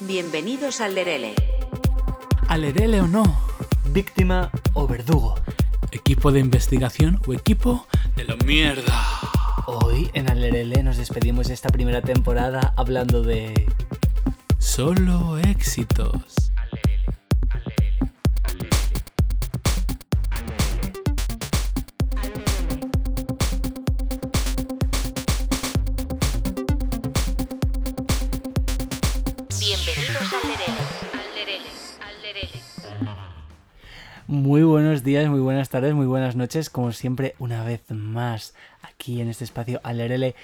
Bienvenidos al Lerele. Alerele o no, Víctima o verdugo. equipo de investigación o equipo de la mierda. Hoy en Alerele nos despedimos de esta primera temporada hablando de... Solo éxitos. Días, muy buenas tardes, muy buenas noches, como siempre, una vez más aquí en este espacio Alerele.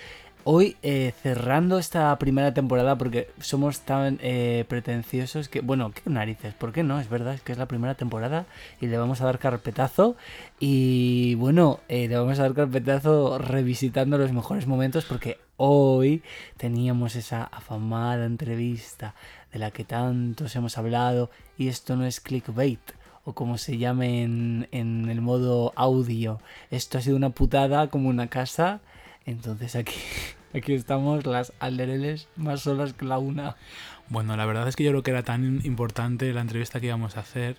Hoy eh, cerrando esta primera temporada porque somos tan eh, pretenciosos que, bueno, qué narices, ¿por qué no? Es verdad, es que es la primera temporada y le vamos a dar carpetazo y bueno, eh, le vamos a dar carpetazo revisitando los mejores momentos porque hoy teníamos esa afamada entrevista de la que tantos hemos hablado y esto no es clickbait o como se llame en, en el modo audio. Esto ha sido una putada como una casa. Entonces aquí, aquí estamos las aldereles más solas que la una. Bueno, la verdad es que yo creo que era tan importante la entrevista que íbamos a hacer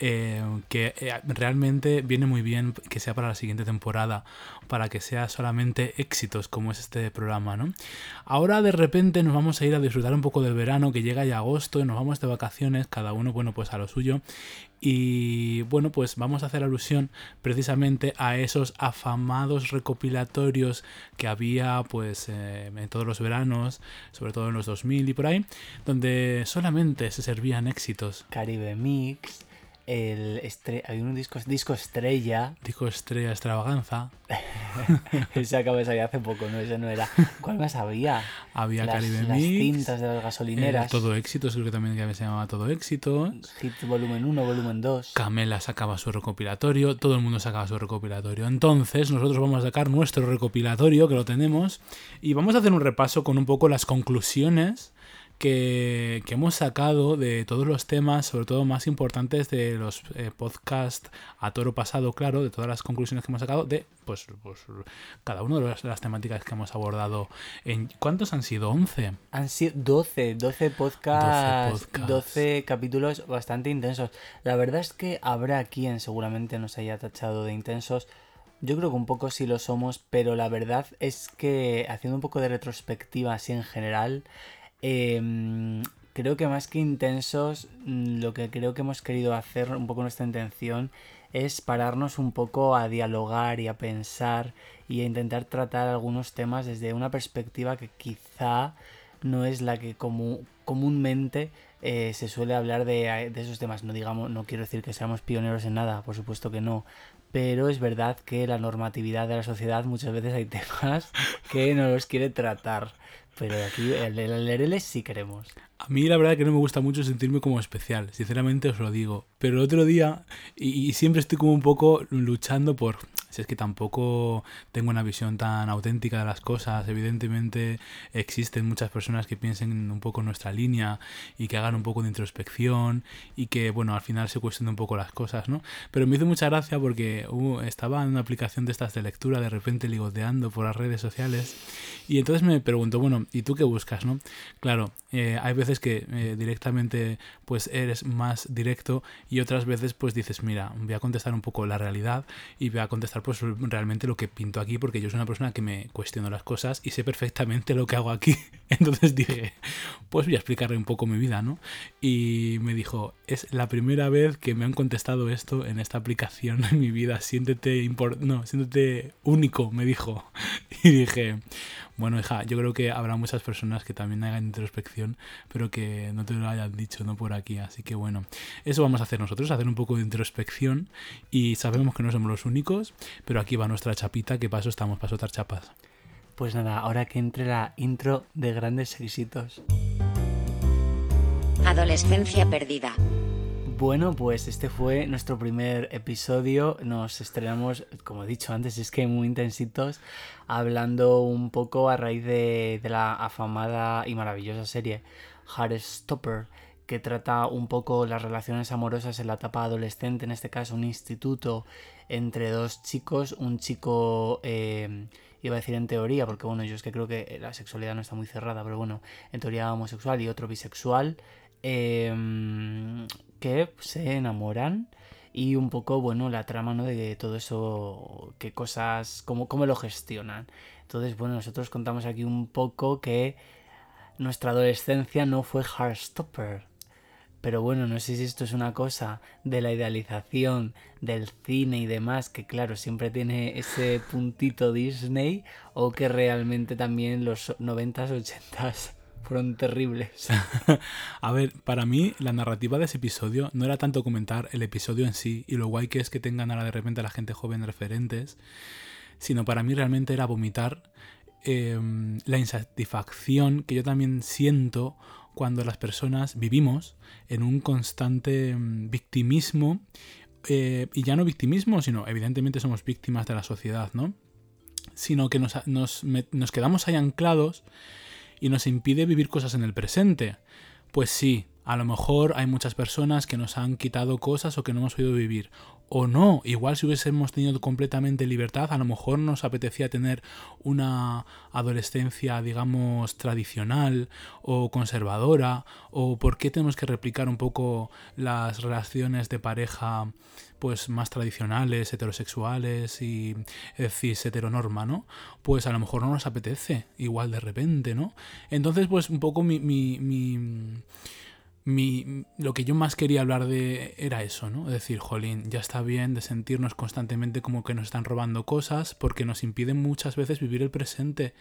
eh, que eh, realmente viene muy bien que sea para la siguiente temporada, para que sea solamente éxitos como es este programa, ¿no? Ahora de repente nos vamos a ir a disfrutar un poco del verano, que llega ya agosto y nos vamos de vacaciones, cada uno, bueno, pues a lo suyo. Y bueno, pues vamos a hacer alusión precisamente a esos afamados recopilatorios que había pues eh, en todos los veranos, sobre todo en los 2000 y por ahí, donde solamente se servían éxitos. Caribe Mix, el estre hay un disco, disco estrella. Dijo Estrella Extravaganza, Ese acaba de salir hace poco, ¿no? Ese no era. ¿Cuál más había? había las, Caribe las Mix, cintas de las gasolineras. Todo Éxitos, creo que también se llamaba Todo Éxito. Hit volumen 1, volumen 2. Camela sacaba su recopilatorio, todo el mundo sacaba su recopilatorio. Entonces, nosotros vamos a sacar nuestro recopilatorio, que lo tenemos, y vamos a hacer un repaso con un poco las conclusiones que, que hemos sacado de todos los temas, sobre todo más importantes de los eh, podcasts a toro pasado, claro, de todas las conclusiones que hemos sacado de pues, pues cada una de las, las temáticas que hemos abordado. En, ¿Cuántos han sido? ¿11? Han sido 12, 12 podcasts, 12 podcasts. 12 capítulos bastante intensos. La verdad es que habrá quien seguramente nos haya tachado de intensos. Yo creo que un poco sí lo somos, pero la verdad es que haciendo un poco de retrospectiva así en general, eh, creo que más que intensos, mm, lo que creo que hemos querido hacer, un poco nuestra intención, es pararnos un poco a dialogar y a pensar y a intentar tratar algunos temas desde una perspectiva que quizá no es la que comúnmente eh, se suele hablar de, de esos temas. No digamos, no quiero decir que seamos pioneros en nada, por supuesto que no. Pero es verdad que la normatividad de la sociedad muchas veces hay temas que no los quiere tratar. Pero aquí el, el, el sí queremos. A mí la verdad que no me gusta mucho sentirme como especial, sinceramente os lo digo. Pero el otro día, y siempre estoy como un poco luchando por... Si es que tampoco tengo una visión tan auténtica de las cosas, evidentemente existen muchas personas que piensen un poco en nuestra línea y que hagan un poco de introspección y que, bueno, al final se cuestionen un poco las cosas, ¿no? Pero me hizo mucha gracia porque uh, estaba en una aplicación de estas de lectura, de repente ligoteando por las redes sociales y entonces me pregunto, bueno, ¿y tú qué buscas, no? Claro, eh, hay veces que eh, directamente pues eres más directo y otras veces pues dices, mira, voy a contestar un poco la realidad y voy a contestar pues realmente lo que pinto aquí porque yo soy una persona que me cuestiono las cosas y sé perfectamente lo que hago aquí. Entonces dije, pues voy a explicarle un poco mi vida, ¿no? Y me dijo, es la primera vez que me han contestado esto en esta aplicación en mi vida, siéntete, no, siéntete único, me dijo. Y dije, bueno, hija, yo creo que habrá muchas personas que también hagan introspección, pero que no te lo hayan dicho, no por aquí. Así que bueno, eso vamos a hacer nosotros, hacer un poco de introspección y sabemos que no somos los únicos, pero aquí va nuestra chapita, que paso estamos para soltar chapas. Pues nada, ahora que entre la intro de grandes éxitos. Adolescencia perdida. Bueno, pues este fue nuestro primer episodio. Nos estrenamos, como he dicho antes, es que muy intensitos, hablando un poco a raíz de, la afamada y maravillosa serie Heartstopper, que trata un poco las relaciones amorosas en la etapa adolescente, en este caso un instituto entre dos chicos, un chico eh, iba a decir en teoría, porque bueno, yo es que creo que la sexualidad no está muy cerrada, pero bueno, en teoría homosexual y otro bisexual, em, que se enamoran y un poco, bueno, la trama, ¿no? De todo eso, qué cosas, cómo, cómo lo gestionan. Entonces, bueno, nosotros contamos aquí un poco que nuestra adolescencia no fue Heartstopper. Pero bueno, no sé si esto es una cosa de la idealización del cine y demás, que claro, siempre tiene ese puntito Disney, o que realmente también los 90s, 80s fueron terribles. A ver, para mí la narrativa de ese episodio no era tanto comentar el episodio en sí y lo guay que es que tengan ahora de repente a la gente joven referentes, sino para mí realmente era vomitar em, la insatisfacción que yo también siento cuando las personas vivimos en un constante em, victimismo, eh, y ya no victimismo, sino evidentemente somos víctimas de la sociedad, ¿no? Sino que nos, nos, nos quedamos ahí anclados y nos impide vivir cosas en el presente. Pues sí, a lo mejor hay muchas personas que nos han quitado cosas o que no hemos podido vivir. O no, igual si hubiésemos tenido completamente libertad, a lo mejor nos apetecía tener una adolescencia, digamos, tradicional o conservadora. O por qué tenemos que replicar un poco las relaciones de pareja pues más tradicionales, heterosexuales y cis heteronorma, ¿no? Pues a lo mejor no nos apetece, igual de repente, ¿no? Entonces, pues un poco mi, mi, mi lo que yo más quería hablar de era eso, ¿no? Decir, jolín, ya está bien de sentirnos constantemente como que nos están robando cosas porque nos impiden muchas veces vivir el presente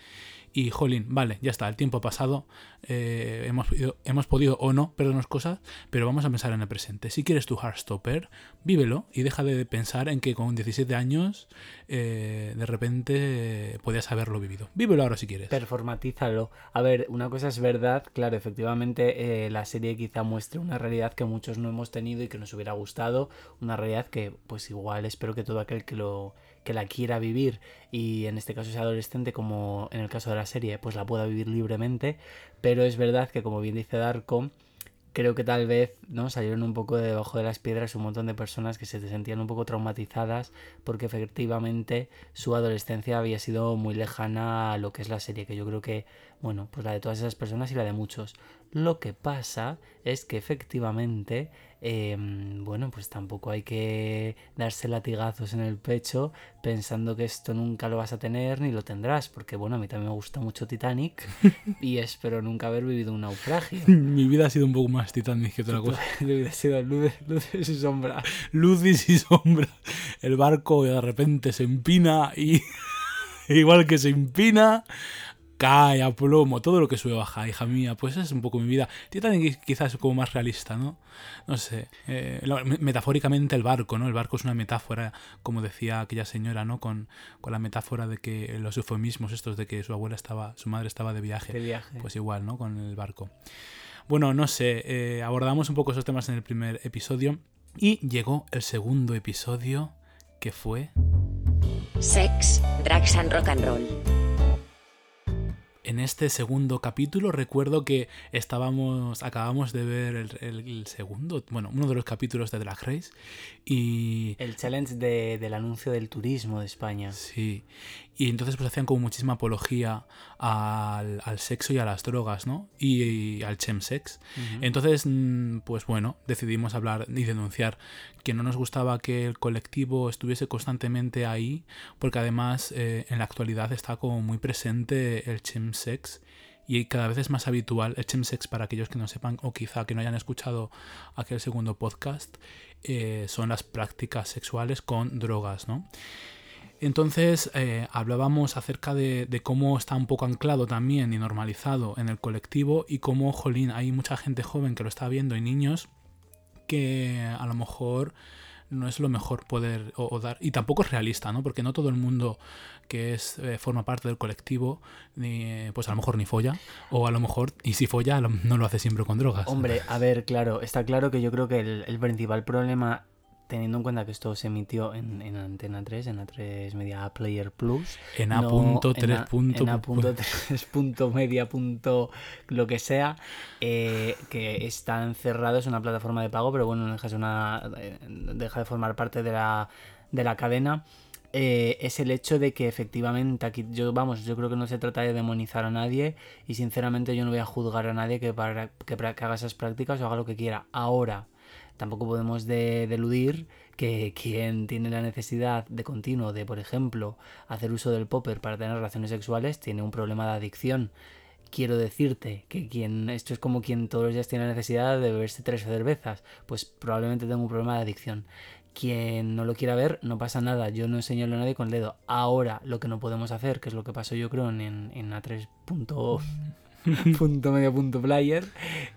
y jolín, vale, ya está, el tiempo ha pasado, eh, hemos, podido o no perdernos cosas, pero vamos a pensar en el presente. Si quieres tu Heartstopper, vívelo y deja de pensar en que con 17 años eh, de repente podías haberlo vivido. Vívelo ahora si quieres. Performatízalo. A ver, una cosa es verdad, claro, efectivamente eh, la serie quizá muestre una realidad que muchos no hemos tenido y que nos hubiera gustado, una realidad que pues igual espero que todo aquel que lo que la quiera vivir y en este caso es adolescente como en el caso de la serie pues la pueda vivir libremente. Pero es verdad que como bien dice Darko creo que tal vez no salieron un poco de debajo de las piedras un montón de personas que se sentían un poco traumatizadas porque efectivamente su adolescencia había sido muy lejana a lo que es la serie que yo creo que bueno pues la de todas esas personas y la de muchos. Lo que pasa es que efectivamente Em, bueno, pues tampoco hay que darse latigazos en el pecho pensando que esto nunca lo vas a tener ni lo tendrás, porque bueno, a mí también me gusta mucho Titanic y espero nunca haber vivido un naufragio. Mi vida ha sido un poco más Titanic que otra cosa. Mi vida ha sido luces, y sombras. Luces y sombras. El barco de repente se empina y igual que se empina, cae a plomo, todo lo que sube baja, hija mía, pues es un poco mi vida. Titanic quizás es como más realista, ¿no? No sé, eh, metafóricamente el barco, ¿no? El barco es una metáfora, como decía aquella señora, ¿no? Con, con la metáfora de que los eufemismos estos de que su abuela estaba, su madre estaba de viaje. De viaje. Pues igual, ¿no? Con el barco. Bueno, no sé, eh, abordamos un poco esos temas en el primer episodio y llegó el segundo episodio que fue... Sex, Drugs and Rock and Roll en este segundo capítulo recuerdo que estábamos, acabamos de ver el, segundo, bueno, uno de los capítulos de Drag Race y... El challenge del anuncio del turismo de España. Sí, y entonces pues hacían como muchísima apología al, sexo y a las drogas, ¿no? Y, al chemsex. Entonces, mm, pues bueno, decidimos hablar y denunciar que no nos gustaba que el colectivo estuviese constantemente ahí, porque además eh, en la actualidad está como muy presente el chemsex y cada vez es más habitual el chemsex para aquellos que no sepan o quizá que no hayan escuchado aquel segundo podcast eh, son las prácticas sexuales con drogas, ¿no? Entonces eh, hablábamos acerca de, cómo está un poco anclado también y normalizado en el colectivo y cómo, jolín, hay mucha gente joven que lo está viendo y niños que a lo mejor no es lo mejor poder o, dar y tampoco es realista no porque no todo el mundo que es eh, forma parte del colectivo ni, pues a lo mejor ni folla o a lo mejor y si folla no lo hace siempre con drogas. Hombre a ver claro está claro que yo creo que el principal problema teniendo en cuenta que esto se emitió en, en Antena 3, en A3 Media Player Plus. En A.3. en A.3. media. lo que sea, eh, que están cerrados en una plataforma de pago, pero bueno, no deja, una, eh, deja de formar parte de la, de la cadena. eh, es el hecho de que efectivamente aquí yo vamos yo creo que no se trata de demonizar a nadie y sinceramente yo no voy a juzgar a nadie que para que, pra- que haga esas prácticas o haga lo que quiera ahora tampoco podemos de- deludir que quien tiene la necesidad de continuo de por ejemplo hacer uso del popper para tener relaciones sexuales tiene un problema de adicción quiero decirte que quien esto es como quien todos los días tiene la necesidad de beberse tres cervezas pues probablemente tenga un problema de adicción quien no lo quiera ver, no pasa nada. Yo no señalo a nadie con el dedo. Ahora, lo que no podemos hacer, que es lo que pasó yo creo en, en A3. punto- medio punto player,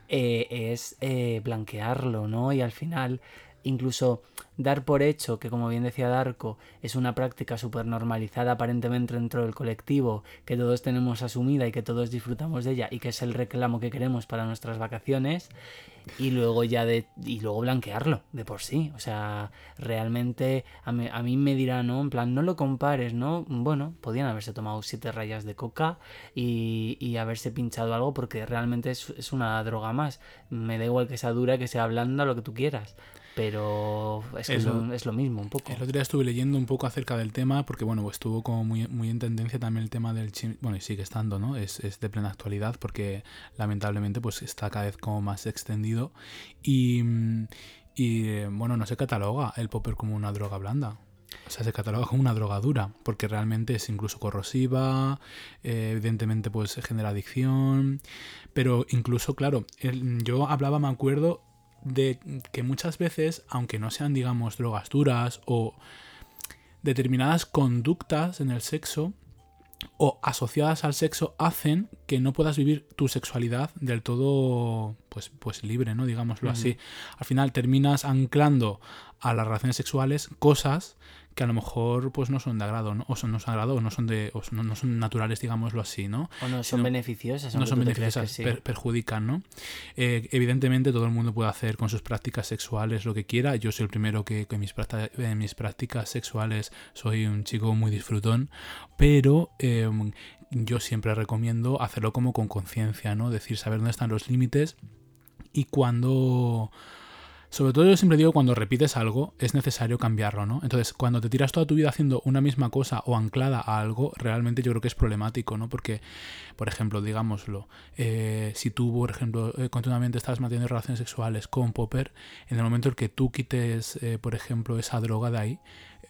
eh, es eh, blanquearlo, ¿no? Y al final, incluso dar por hecho que, como bien decía Darko, es una práctica súper normalizada aparentemente dentro del colectivo, que todos tenemos asumida y que todos disfrutamos de ella y que es el reclamo que queremos para nuestras vacaciones y luego ya de y luego blanquearlo de por sí. O sea realmente a mí, a mí me dirán no en plan no lo compares no bueno podían haberse tomado siete rayas de coca y, y haberse pinchado algo porque realmente es, es una droga más. Me da igual que sea dura que sea blanda lo que tú quieras pero es, que es, lo, es lo mismo un poco El otro día estuve leyendo un poco acerca del tema, porque bueno, pues estuvo como muy, muy en tendencia también el tema del chim... Bueno, y sigue estando, ¿no? Es, es de plena actualidad porque lamentablemente pues está cada vez como más extendido. Y, y bueno, no se cataloga el popper como una droga blanda. O sea, se cataloga como una droga dura, porque realmente es incluso corrosiva, eh, evidentemente pues genera adicción, pero incluso, claro, el- yo hablaba, me acuerdo, de que muchas veces, aunque no sean, digamos, drogas duras o determinadas conductas en el sexo o asociadas al sexo hacen que no puedas vivir tu sexualidad del todo pues, pues libre, ¿no? Digámoslo así. Al final terminas anclando a las relaciones sexuales cosas que a lo mejor pues no son de agrado, ¿no? O son, no son de agrado o no son de o son- no son naturales, digámoslo así, ¿no? o no son sino- beneficiosas no son beneficiosas, que sí. per- perjudican, ¿no? Eh, evidentemente todo el mundo puede hacer con sus prácticas sexuales lo que quiera. Yo soy el primero que, mis práctica- en mis prácticas sexuales soy un chico muy disfrutón, pero eh, yo siempre recomiendo hacerlo como con conciencia, ¿no? Decir, saber dónde están los límites y cuando... Sobre todo yo siempre digo cuando repites algo es necesario cambiarlo, ¿no? Entonces cuando te tiras toda tu vida haciendo una misma cosa o anclada a algo, realmente yo creo que es problemático, ¿no? Porque, por ejemplo, digámoslo, eh, si tú, por ejemplo, eh, continuamente estás manteniendo relaciones sexuales con Popper, en el momento en que tú quites, eh, por ejemplo, esa droga de ahí,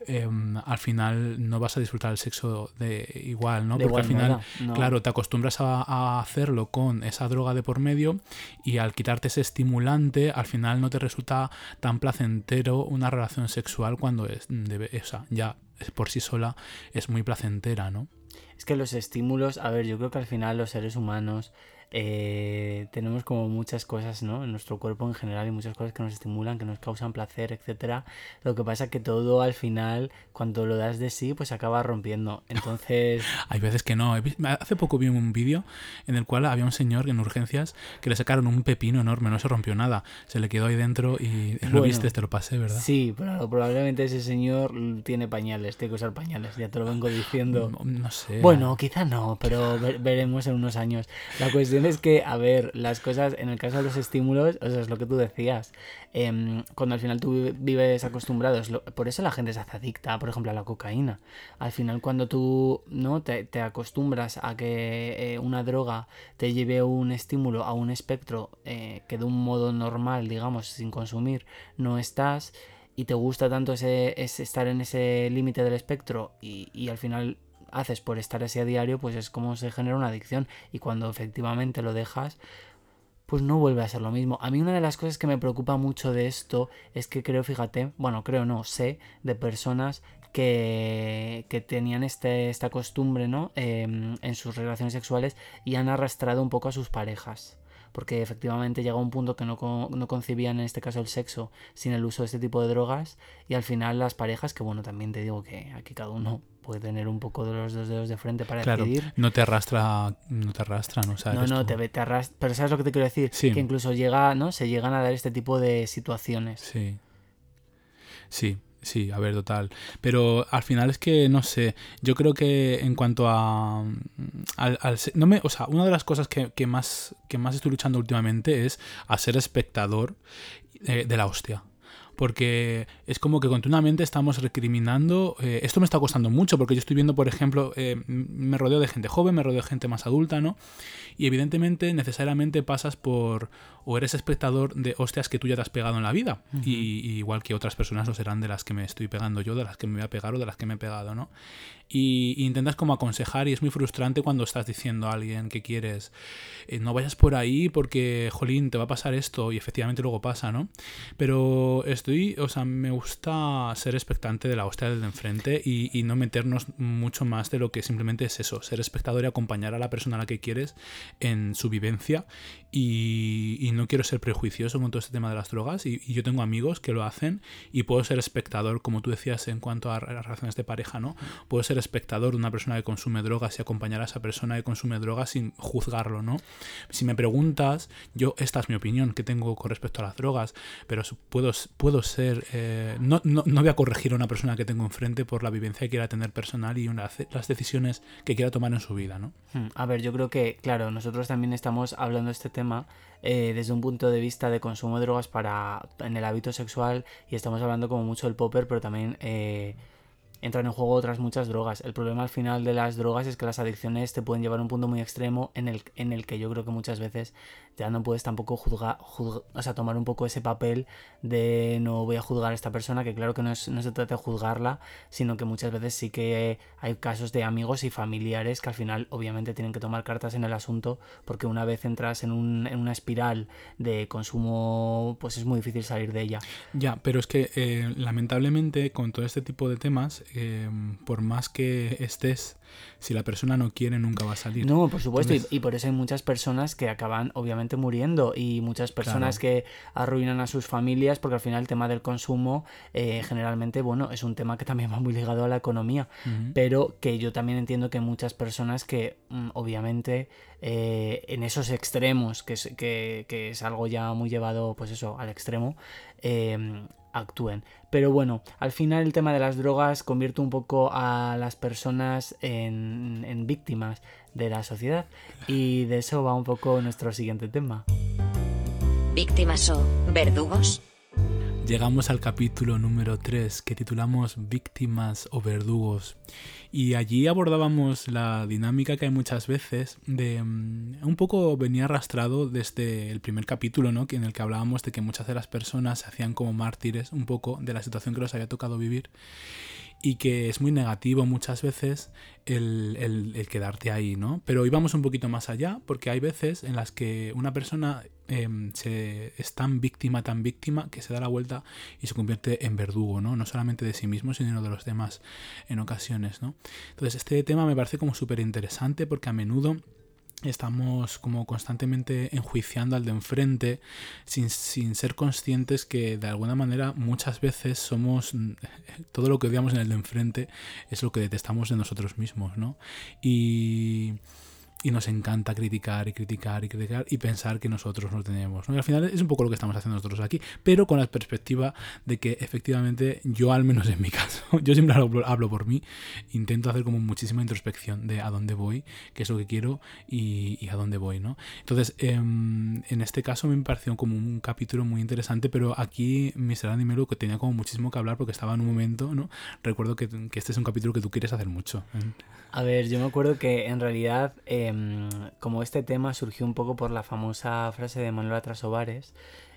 eh, al final no vas a disfrutar el sexo de igual, ¿no? De Porque al final, no. claro, te acostumbras a, a hacerlo con esa droga de por medio y al quitarte ese estimulante, al final no te resulta tan placentero una relación sexual cuando es de, o sea, ya por sí sola es muy placentera, ¿no? Es que los estímulos, a ver, yo creo que al final los seres humanos eh, tenemos como muchas cosas, ¿no? En nuestro cuerpo en general y muchas cosas que nos estimulan, que nos causan placer, etcétera. Lo que pasa que todo al final, cuando lo das de sí, pues acaba rompiendo. Entonces, Hay veces que no. Hace poco vi un vídeo en el cual había un señor en urgencias que le sacaron un pepino enorme, no se rompió nada. Se le quedó ahí dentro y lo Bueno, viste, te lo pasé, ¿verdad? sí, pero probablemente ese señor tiene pañales, tiene que usar pañales, ya te lo vengo diciendo. No, no sé. Bueno, quizá no, pero ve- veremos en unos años. La cuestión es que, a ver, las cosas, en el caso de los estímulos, o es lo que tú decías, em, cuando al final tú vi- vives acostumbrado, por eso la gente se hace adicta, por ejemplo, a la cocaína. Al final, cuando tú no te, te acostumbras a que eh, una droga te lleve un estímulo a un espectro eh, que de un modo normal, digamos, sin consumir, no estás y te gusta tanto ese, estar en ese límite del espectro y al final haces por estar así a diario, pues es como se genera una adicción y cuando efectivamente lo dejas, pues no vuelve a ser lo mismo. A mí una de las cosas que me preocupa mucho de esto es que creo, fíjate, bueno, creo no, sé de personas que, que tenían este, esta costumbre, ¿no? Em, en sus relaciones sexuales y han arrastrado un poco a sus parejas. Porque efectivamente llega un punto que no, no concibían en este caso el sexo sin el uso de este tipo de drogas y al final las parejas, que bueno, también te digo que aquí cada uno puede tener un poco de los dos dedos de frente para Claro, decidir. no te arrastra, no te arrastran, o sea, No, no, tú. te, te arras- Pero ¿sabes lo que te quiero decir? Sí. Que incluso llega, ¿no? Se llegan a dar este tipo de situaciones. Sí. Sí, sí, a ver, total. Pero al final es que, no sé, yo creo que en cuanto a... mm, Al, al no me, o sea, una de las cosas que, que más, que más estoy luchando últimamente es a ser espectador eh, de la hostia. Porque es como que continuamente estamos recriminando. eh, esto me está costando mucho porque yo estoy viendo, por ejemplo, eh, me rodeo de gente joven, me rodeo de gente más adulta, ¿no? Y evidentemente, necesariamente pasas por. o eres espectador de hostias que tú ya te has pegado en la vida. y, y igual que otras personas lo serán de las que me estoy pegando yo, de las que me voy a pegar o de las que me he pegado, ¿no? Y, intentas como aconsejar y es muy frustrante cuando estás diciendo a alguien que quieres, eh, no vayas por ahí porque, jolín, te va a pasar esto y efectivamente luego pasa, ¿no? Pero estoy, o sea, me gusta ser expectante de la hostia del de enfrente y, y no meternos mucho más de lo que simplemente es eso, ser espectador y acompañar a la persona a la que quieres en su vivencia y, no quiero ser prejuicioso con todo este tema de las drogas y, y yo tengo amigos que lo hacen y puedo ser espectador, como tú decías en cuanto a re- relaciones de pareja, ¿no? Puedo ser espectador de una persona que consume drogas y acompañar a esa persona que consume drogas sin juzgarlo, ¿no? Si me preguntas, yo, esta es mi opinión que tengo con respecto a las drogas, pero puedo, puedo ser, eh, no, no, no voy a corregir a una persona que tengo enfrente por la vivencia que quiera tener personal y una- las decisiones que quiera tomar en su vida, ¿no? Hmm, A ver, yo creo que, claro, nosotros también estamos hablando de este tema eh, desde un punto de vista de consumo de drogas para en el hábito sexual y estamos hablando como mucho del popper, pero también eh, entran en juego otras muchas drogas. El problema al final de las drogas es que las adicciones te pueden llevar a un punto muy extremo en el, en el que yo creo que muchas veces ya no puedes tampoco juzgar, juzg- o sea, tomar un poco ese papel de no voy a juzgar a esta persona, que claro que no, es- no se trata de juzgarla, sino que muchas veces sí que hay casos de amigos y familiares que al final obviamente tienen que tomar cartas en el asunto porque una vez entras en, un- en una espiral de consumo pues es muy difícil salir de ella. Ya, pero es que eh, lamentablemente con todo este tipo de temas, eh, por más que estés, si la persona no quiere, nunca va a salir. No, por supuesto, y- Entonces- y, por eso hay muchas personas que acaban obviamente muriendo y muchas personas que arruinan a sus familias porque al final el tema del consumo eh, generalmente, bueno, es un tema que también va muy ligado a la economía, pero que yo también entiendo que hay muchas personas que mm, obviamente eh, en esos extremos, que es, que, que es algo ya muy llevado pues eso al extremo, eh, actúen. Pero bueno, al final el tema de las drogas convierte un poco a las personas en, en víctimas de la sociedad y de eso va un poco nuestro siguiente tema. Víctimas o verdugos. Llegamos al capítulo número 3 que titulamos Víctimas o verdugos. Y allí abordábamos la dinámica que hay muchas veces de... mm, un poco venía arrastrado desde el primer capítulo, ¿no? En el que hablábamos de que muchas de las personas se hacían como mártires un poco de la situación que los había tocado vivir y que es muy negativo muchas veces el- el quedarte ahí, ¿no? Pero íbamos un poquito más allá porque hay veces en las que una persona em, se, es tan víctima, tan víctima, que se da la vuelta y se convierte en verdugo, ¿no? No solamente de sí mismo, sino de los demás en ocasiones, ¿no? Entonces este tema me parece como súper interesante porque a menudo estamos como constantemente enjuiciando al de enfrente sin, sin ser conscientes que de alguna manera muchas veces somos todo lo que odiamos en el de enfrente es lo que detestamos de nosotros mismos, ¿no? Y, y nos encanta criticar y criticar y criticar y pensar que nosotros no tenemos. ¿no? Y al final es un poco lo que estamos haciendo nosotros aquí, pero con la perspectiva de que efectivamente yo, al menos en mi caso, yo siempre hablo, hablo por mí, intento hacer como muchísima introspección de a dónde voy, qué es lo que quiero y, a dónde voy, ¿no? Entonces, em, en este caso me pareció como un capítulo muy interesante, pero aquí Mr. Andy Melo que tenía como muchísimo que hablar porque estaba en un momento, ¿no? Recuerdo que, que este es un capítulo que tú quieres hacer mucho. ¿eh? A ver, yo me acuerdo que en realidad, em, como este tema surgió un poco por la famosa frase de Manuela Trasovares,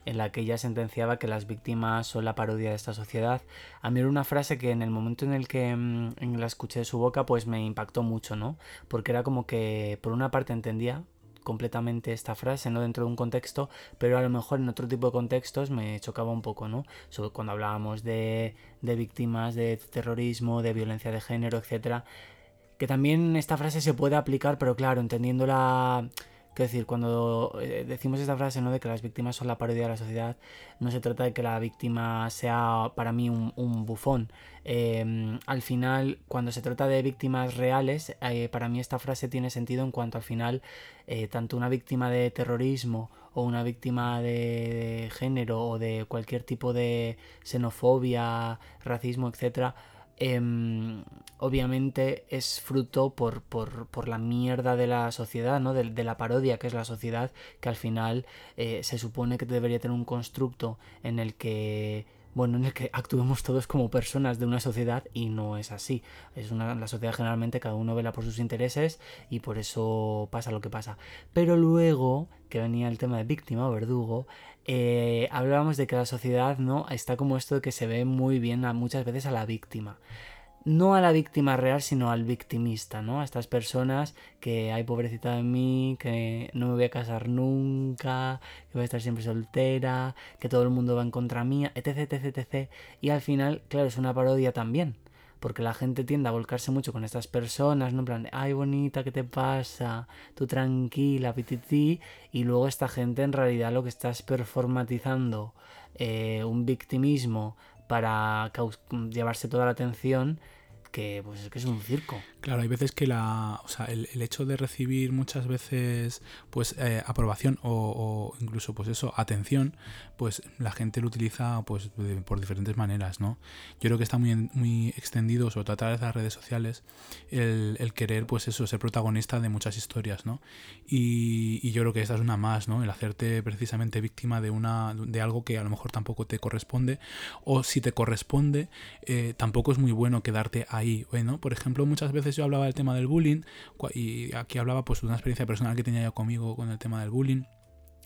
en la que ella sentenciaba que las víctimas son la parodia de esta sociedad, a mí era una frase que en el momento en el que em, la escuché de su boca, pues me impactó mucho, ¿no? Porque era como que, por una parte, entendía completamente esta frase, no dentro de un contexto, pero a lo mejor en otro tipo de contextos me chocaba un poco, ¿no? Sobre cuando hablábamos de, de víctimas de terrorismo, de violencia de género, etcétera que también esta frase se puede aplicar, pero claro, entendiéndola... Quiero decir, cuando eh, decimos esta frase, ¿no? De que las víctimas son la parodia de la sociedad, no se trata de que la víctima sea para mí un, bufón. Eh, al final, cuando se trata de víctimas reales, eh, para mí esta frase tiene sentido en cuanto al final, eh, tanto una víctima de terrorismo o una víctima de, de género o de cualquier tipo de xenofobia, racismo, etcétera, em, obviamente es fruto por, por, por la mierda de la sociedad, ¿no? De, la parodia que es la sociedad, que al final eh, se supone que debería tener un constructo en el que bueno, en el que actuemos todos como personas de una sociedad y no es así. Es una, la sociedad generalmente cada uno vela por sus intereses y por eso pasa lo que pasa. Pero luego, que venía el tema de víctima o verdugo, eh, hablábamos de que la sociedad no está como esto que se ve muy bien a, muchas veces a la víctima no a la víctima real, sino al victimista, ¿no? A estas personas que hay pobrecita de mí, que no me voy a casar nunca, que voy a estar siempre soltera, que todo el mundo va en contra mía, etc, etc, etc. Y al final, claro, es una parodia también. Porque la gente tiende a volcarse mucho con estas personas, ¿no? En plan ay, bonita, ¿qué te pasa? Tú tranquila, pitití. Y luego esta gente en realidad lo que está es performatizando eh, un victimismo para llevarse toda la atención que pues es que es un circo. Claro, hay veces que la, o sea, el, hecho de recibir muchas veces pues eh, aprobación o, incluso pues eso, atención, pues la gente lo utiliza pues por diferentes maneras, ¿no? Yo creo que está muy, muy extendido, sobre todo a través de las redes sociales, el, querer pues eso, ser protagonista de muchas historias, ¿no? Y, y, yo creo que esta es una más, ¿no? El hacerte precisamente víctima de una de algo que a lo mejor tampoco te corresponde o si te corresponde eh, tampoco es muy bueno quedarte ahí, ¿no? Por ejemplo, muchas veces yo hablaba del tema del bullying y aquí hablaba pues de una experiencia personal que tenía yo conmigo con el tema del bullying.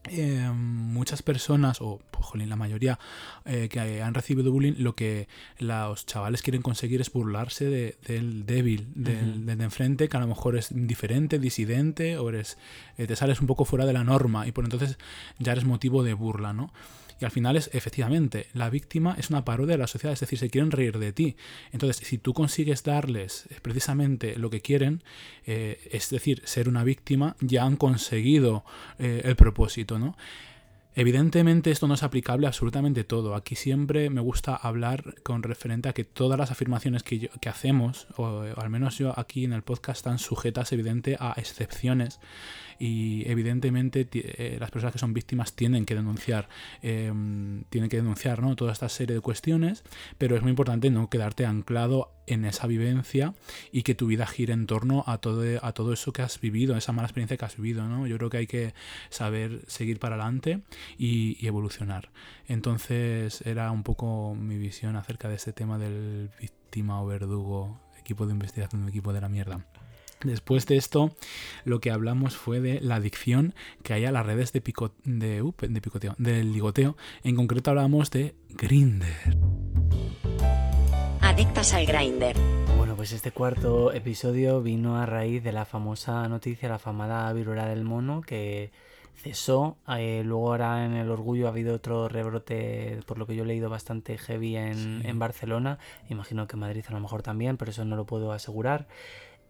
Eh, muchas personas, o pues, la mayoría eh, que han recibido bullying, lo que los chavales quieren conseguir es burlarse del débil, del, de enfrente, que a lo mejor es diferente, disidente, o eres, eh, te sales un poco fuera de la norma, y por entonces ya eres motivo de burla, ¿no? Y al final es, efectivamente, la víctima es una parodia de la sociedad, es decir, se quieren reír de ti. Entonces, si tú consigues darles precisamente lo que quieren, eh, es decir, ser una víctima, ya han conseguido eh, el propósito, ¿no? Evidentemente esto no es aplicable a absolutamente todo. Aquí siempre me gusta hablar con referente a que todas las afirmaciones que, que hacemos, o, al menos yo aquí en el podcast, están sujetas evidente a excepciones y evidentemente eh, las personas que son víctimas tienen que denunciar, em, tienen que denunciar ¿no? toda esta serie de cuestiones, pero es muy importante no quedarte anclado en esa vivencia y que tu vida gire en torno a todo, a todo eso que has vivido, esa mala experiencia que has vivido. ¿no? Yo creo que hay que saber seguir para adelante y evolucionar. Entonces era un poco mi visión acerca de este tema del víctima o verdugo, equipo de investigación, equipo de la mierda. Después de esto, lo que hablamos fue de la adicción que hay a las redes de, pico, de, de picoteo, del ligoteo. En concreto hablamos de Grinder. Adictas al Grinder. Bueno, pues este cuarto episodio vino a raíz de la famosa noticia, la famada viruela del mono, que cesó. Eh, luego ahora en el orgullo ha habido otro rebrote, por lo que yo he leído, bastante heavy en, en Barcelona. Imagino que en Madrid a lo mejor también, pero eso no lo puedo asegurar.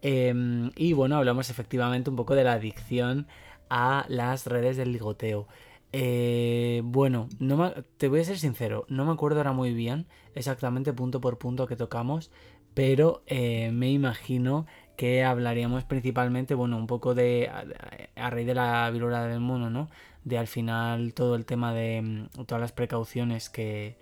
Em, y bueno, hablamos efectivamente un poco de la adicción a las redes del ligoteo. Eh, bueno, no te voy a ser sincero, no me acuerdo ahora muy bien exactamente punto por punto que tocamos, pero eh, me imagino que hablaríamos principalmente, bueno, un poco de, a, raíz de la viruela del mono, ¿no? De al final todo el tema de mm, todas las precauciones que,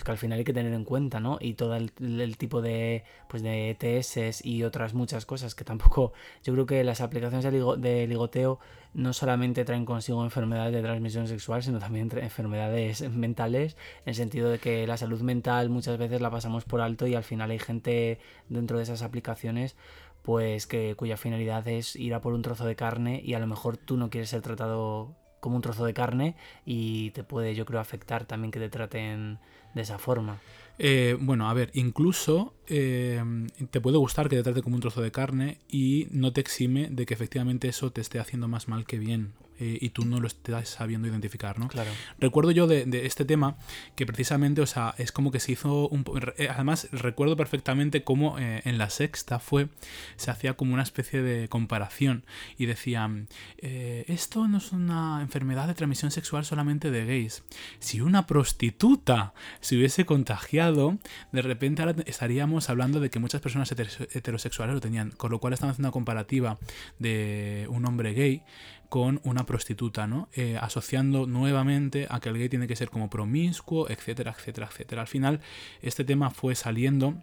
pues que al final hay que tener en cuenta, ¿no? Y todo el, tipo de, pues de ETS y otras muchas cosas que tampoco, yo creo que las aplicaciones de, ligoteo no solamente traen consigo enfermedades de transmisión sexual, sino también enfermedades mentales, en el sentido de que la salud mental muchas veces la pasamos por alto y al final hay gente dentro de esas aplicaciones pues que cuya finalidad es ir a por un trozo de carne y a lo mejor tú no quieres ser tratado como un trozo de carne y te puede yo creo afectar también que te traten de esa forma. Eh, bueno, a ver, incluso eh, te puede gustar que te trate como un trozo de carne y no te exime de que efectivamente eso te esté haciendo más mal que bien. Eh, y tú no lo estás sabiendo identificar, ¿no? Claro. Recuerdo yo de, este tema que precisamente, o sea, es como que se hizo un... Además, recuerdo perfectamente cómo en la sexta fue, se hacía como una especie de comparación y decían, esto no es una enfermedad de transmisión sexual solamente de gays. Si una prostituta se hubiese contagiado, de repente ahora estaríamos hablando de que muchas personas heterosexuales lo tenían, con lo cual están haciendo una comparativa de un hombre gay con una prostituta, ¿no? Eh, asociando nuevamente a que el gay tiene que ser como promiscuo, etcétera, etcétera, etcétera. Al final, este tema fue saliendo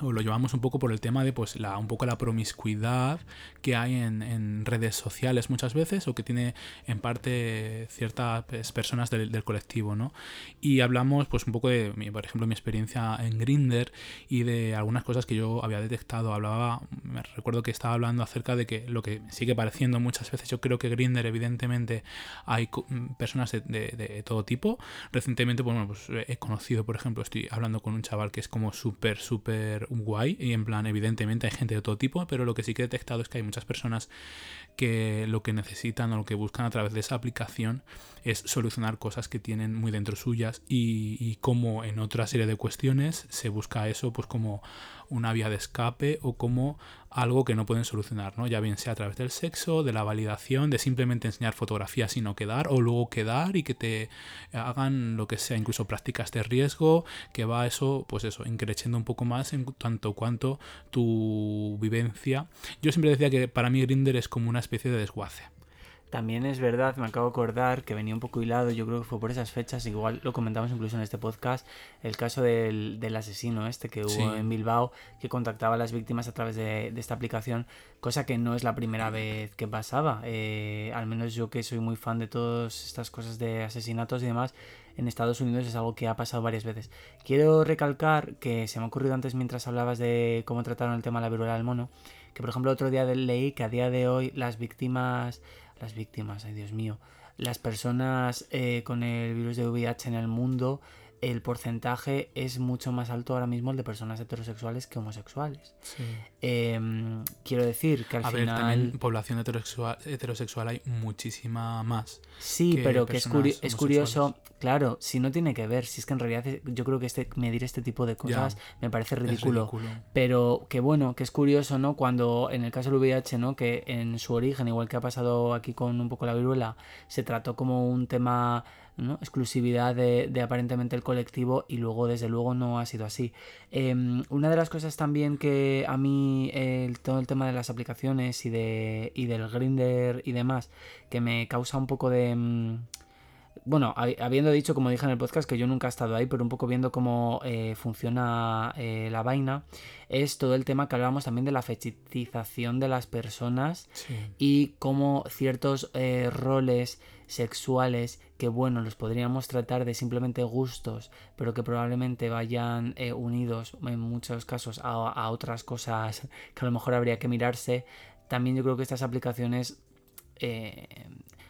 o lo llevamos un poco por el tema de pues la un poco la promiscuidad que hay en, redes sociales muchas veces o que tiene en parte ciertas pues, personas del, del, colectivo no y hablamos pues un poco de por ejemplo mi experiencia en Grinder y de algunas cosas que yo había detectado. Hablaba me recuerdo que estaba hablando acerca de que lo que sigue pareciendo muchas veces yo creo que Grinder evidentemente hay personas de, de, de todo tipo. Recientemente bueno pues he conocido por ejemplo estoy hablando con un chaval que es como súper súper guay y en plan evidentemente hay gente de todo tipo pero lo que sí que he detectado es que hay muchas personas que lo que necesitan o lo que buscan a través de esa aplicación es solucionar cosas que tienen muy dentro suyas y, como en otra serie de cuestiones se busca eso pues como una vía de escape o como algo que no pueden solucionar, ¿no? Ya bien sea a través del sexo, de la validación, de simplemente enseñar fotografías y no quedar, o luego quedar y que te hagan lo que sea, incluso prácticas de riesgo, que va eso, pues eso, increciendo un poco más en tanto cuanto tu vivencia. Yo siempre decía que para mí Grinder es como una especie de desguace. También es verdad, me acabo de acordar que venía un poco hilado, yo creo que fue por esas fechas, igual lo comentamos incluso en este podcast, el caso del, del asesino este que hubo sí. en Bilbao, que contactaba a las víctimas a través de, de, esta aplicación, cosa que no es la primera vez que pasaba. Eh, al menos yo que soy muy fan de todas estas cosas de asesinatos y demás, en Estados Unidos es algo que ha pasado varias veces. Quiero recalcar que se me ha ocurrido antes mientras hablabas de cómo trataron el tema de la viruela del mono, que por ejemplo otro día leí que a día de hoy las víctimas las víctimas, ay Dios mío, las personas eh, con el virus de VIH en el mundo, el porcentaje es mucho más alto ahora mismo el de personas heterosexuales que homosexuales. Sí. Eh, quiero decir que al a final... ver, también población heterosexual, heterosexual hay muchísima más. Sí, que pero que es, curi es, curioso, claro, si no tiene que ver, si es que en realidad yo creo que este, medir este tipo de cosas ya, me parece ridículo, ridículo, Pero que bueno, que es curioso, ¿no? Cuando en el caso del VIH, ¿no? Que en su origen, igual que ha pasado aquí con un poco la viruela, se trató como un tema ¿no? exclusividad de, de, aparentemente el colectivo y luego desde luego no ha sido así. Eh, una de las cosas también que a mí el, todo el tema de las aplicaciones y, de, y del grinder y demás que me causa un poco de... mm, bueno, habiendo dicho, como dije en el podcast, que yo nunca he estado ahí, pero un poco viendo cómo eh, funciona eh, la vaina, es todo el tema que hablábamos también de la fetichización de las personas sí. y cómo ciertos eh, roles sexuales que bueno los podríamos tratar de simplemente gustos pero que probablemente vayan eh, unidos en muchos casos a, a, otras cosas que a lo mejor habría que mirarse. También yo creo que estas aplicaciones eh,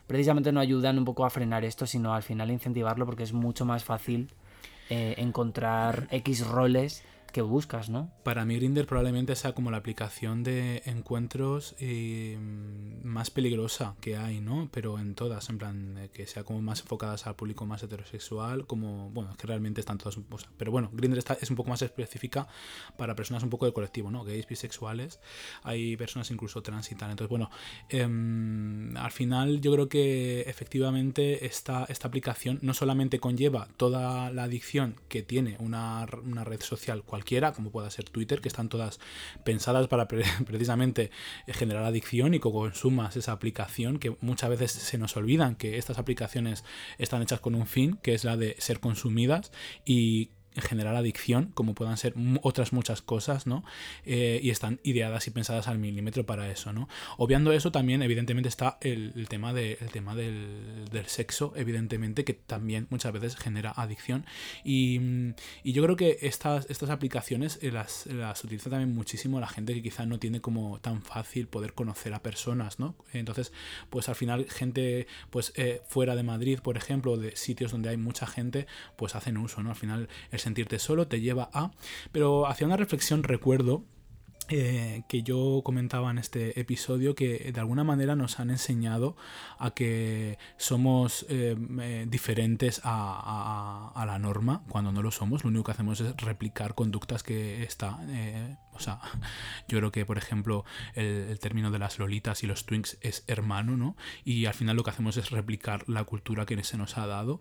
precisamente no ayudan un poco a frenar esto sino al final incentivarlo porque es mucho más fácil eh, encontrar X roles que buscas, ¿no? Para mí Grinder probablemente sea como la aplicación de encuentros eh, más peligrosa que hay, ¿no? Pero en todas, en plan, que sea como más enfocadas al público más heterosexual, como, bueno, es que realmente están todas, pero bueno, Grinder es un poco más específica para personas un poco del colectivo, ¿no? Gays, bisexuales, hay personas incluso trans y tal, entonces, bueno, eh, al final yo creo que efectivamente esta, esta aplicación no solamente conlleva toda la adicción que tiene una, una red social cualquiera, cualquiera, como pueda ser Twitter, que están todas pensadas para pre precisamente generar adicción y que consumas esa aplicación, que muchas veces se nos olvidan que estas aplicaciones están hechas con un fin, que es la de ser consumidas y generar adicción, como puedan ser otras muchas cosas, ¿no? Eh, y están ideadas y pensadas al milímetro para eso, ¿no? Obviando eso, también, evidentemente, está el, tema, de, tema del, sexo, evidentemente, que también muchas veces genera adicción. Y, yo creo que estas, estas aplicaciones eh, las, las, utiliza también muchísimo la gente que quizá no tiene como tan fácil poder conocer a personas, ¿no? Entonces, pues al final, gente, pues eh, fuera de Madrid, por ejemplo, de sitios donde hay mucha gente, pues hacen uso, ¿no? Al final, el sentirte solo te lleva a... Pero hacia una reflexión recuerdo eh, que yo comentaba en este episodio que de alguna manera nos han enseñado a que somos eh, eh, diferentes a, la norma cuando no lo somos. Lo único que hacemos es replicar conductas que está. o sea, yo creo que, por ejemplo, el, el, término de las lolitas y los twinks es hermano, ¿no? Y al final lo que hacemos es replicar la cultura que se nos ha dado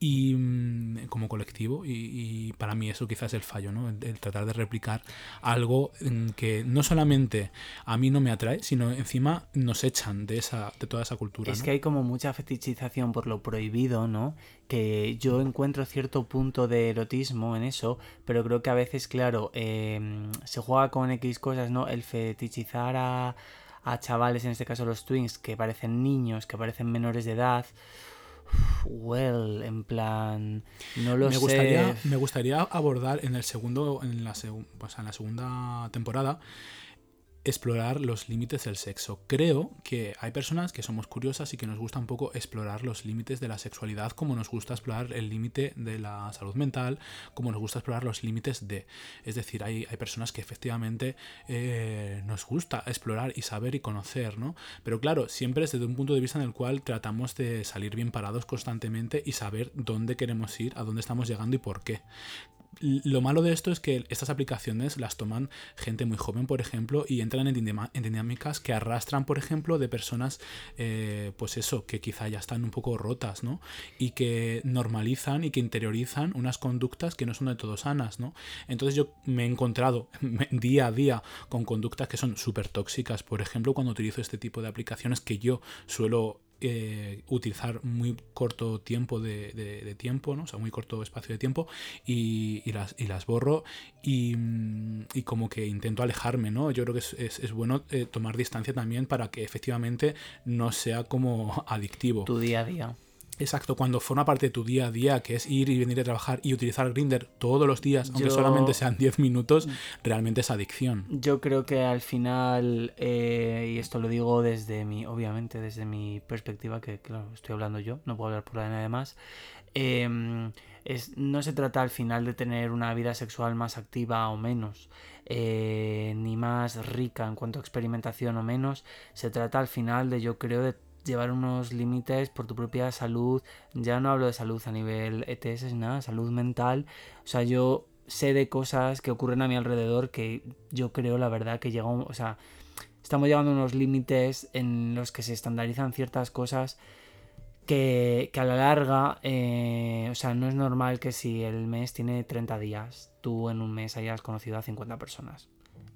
y mm, como colectivo. Y, y, para mí eso quizás es el fallo, ¿no? El, el tratar de replicar algo que no solamente a mí no me atrae, sino encima nos echan de esa de toda esa cultura. Es ¿no? que hay como mucha fetichización por lo prohibido, ¿no? Que yo encuentro cierto punto de erotismo en eso, pero creo que a veces, claro, eh, se juega con X cosas, ¿no? El fetichizar a, a chavales, en este caso los twins, que parecen niños, que parecen menores de edad. Well, en plan, no lo me sé. gustaría, me gustaría abordar en el segundo, en la, segu- o sea, en la segunda temporada, explorar los límites del sexo. Creo que hay personas que somos curiosas y que nos gusta un poco explorar los límites de la sexualidad, como nos gusta explorar el límite de la salud mental, como nos gusta explorar los límites de. Es decir, hay, hay personas que efectivamente eh, nos gusta explorar y saber y conocer, ¿no? Pero claro, siempre es desde un punto de vista en el cual tratamos de salir bien parados constantemente y saber dónde queremos ir, a dónde estamos llegando y por qué. Lo malo de esto es que estas aplicaciones las toman gente muy joven, por ejemplo, y entran en, dinámicas que arrastran, por ejemplo, de personas, eh, pues eso, que quizá ya están un poco rotas, ¿no? Y que normalizan y que interiorizan unas conductas que no son de todo sanas, ¿no? Entonces yo me he encontrado día a día con conductas que son súper tóxicas, por ejemplo, cuando utilizo este tipo de aplicaciones que yo suelo eh, utilizar muy corto tiempo de, tiempo, ¿no? O sea, muy corto espacio de tiempo y, y las, y las borro y, y como que intento alejarme, ¿no? Yo creo que es, es- es bueno eh, tomar distancia también para que efectivamente no sea como adictivo. Tu día a día. Exacto, cuando forma parte de tu día a día, que es ir y venir a trabajar y utilizar Grinder todos los días, aunque Yo- solamente sean 10 minutos, realmente es adicción. Yo creo que al final, eh, y esto lo digo desde mi, obviamente desde mi perspectiva, que claro, estoy hablando yo, no puedo hablar por la de nadie más, eh, es, no se trata al final de tener una vida sexual más activa o menos, eh, ni más rica en cuanto a experimentación o menos, se trata al final de, yo creo, de llevar unos límites por tu propia salud, ya no hablo de salud a nivel ETS ni nada, salud mental, o sea, yo sé de cosas que ocurren a mi alrededor que yo creo la verdad que llega o sea estamos llegando a unos límites en los que se estandarizan ciertas cosas que, a la larga eh, o sea no es normal que si el mes tiene 30 días tú en un mes hayas conocido a 50 personas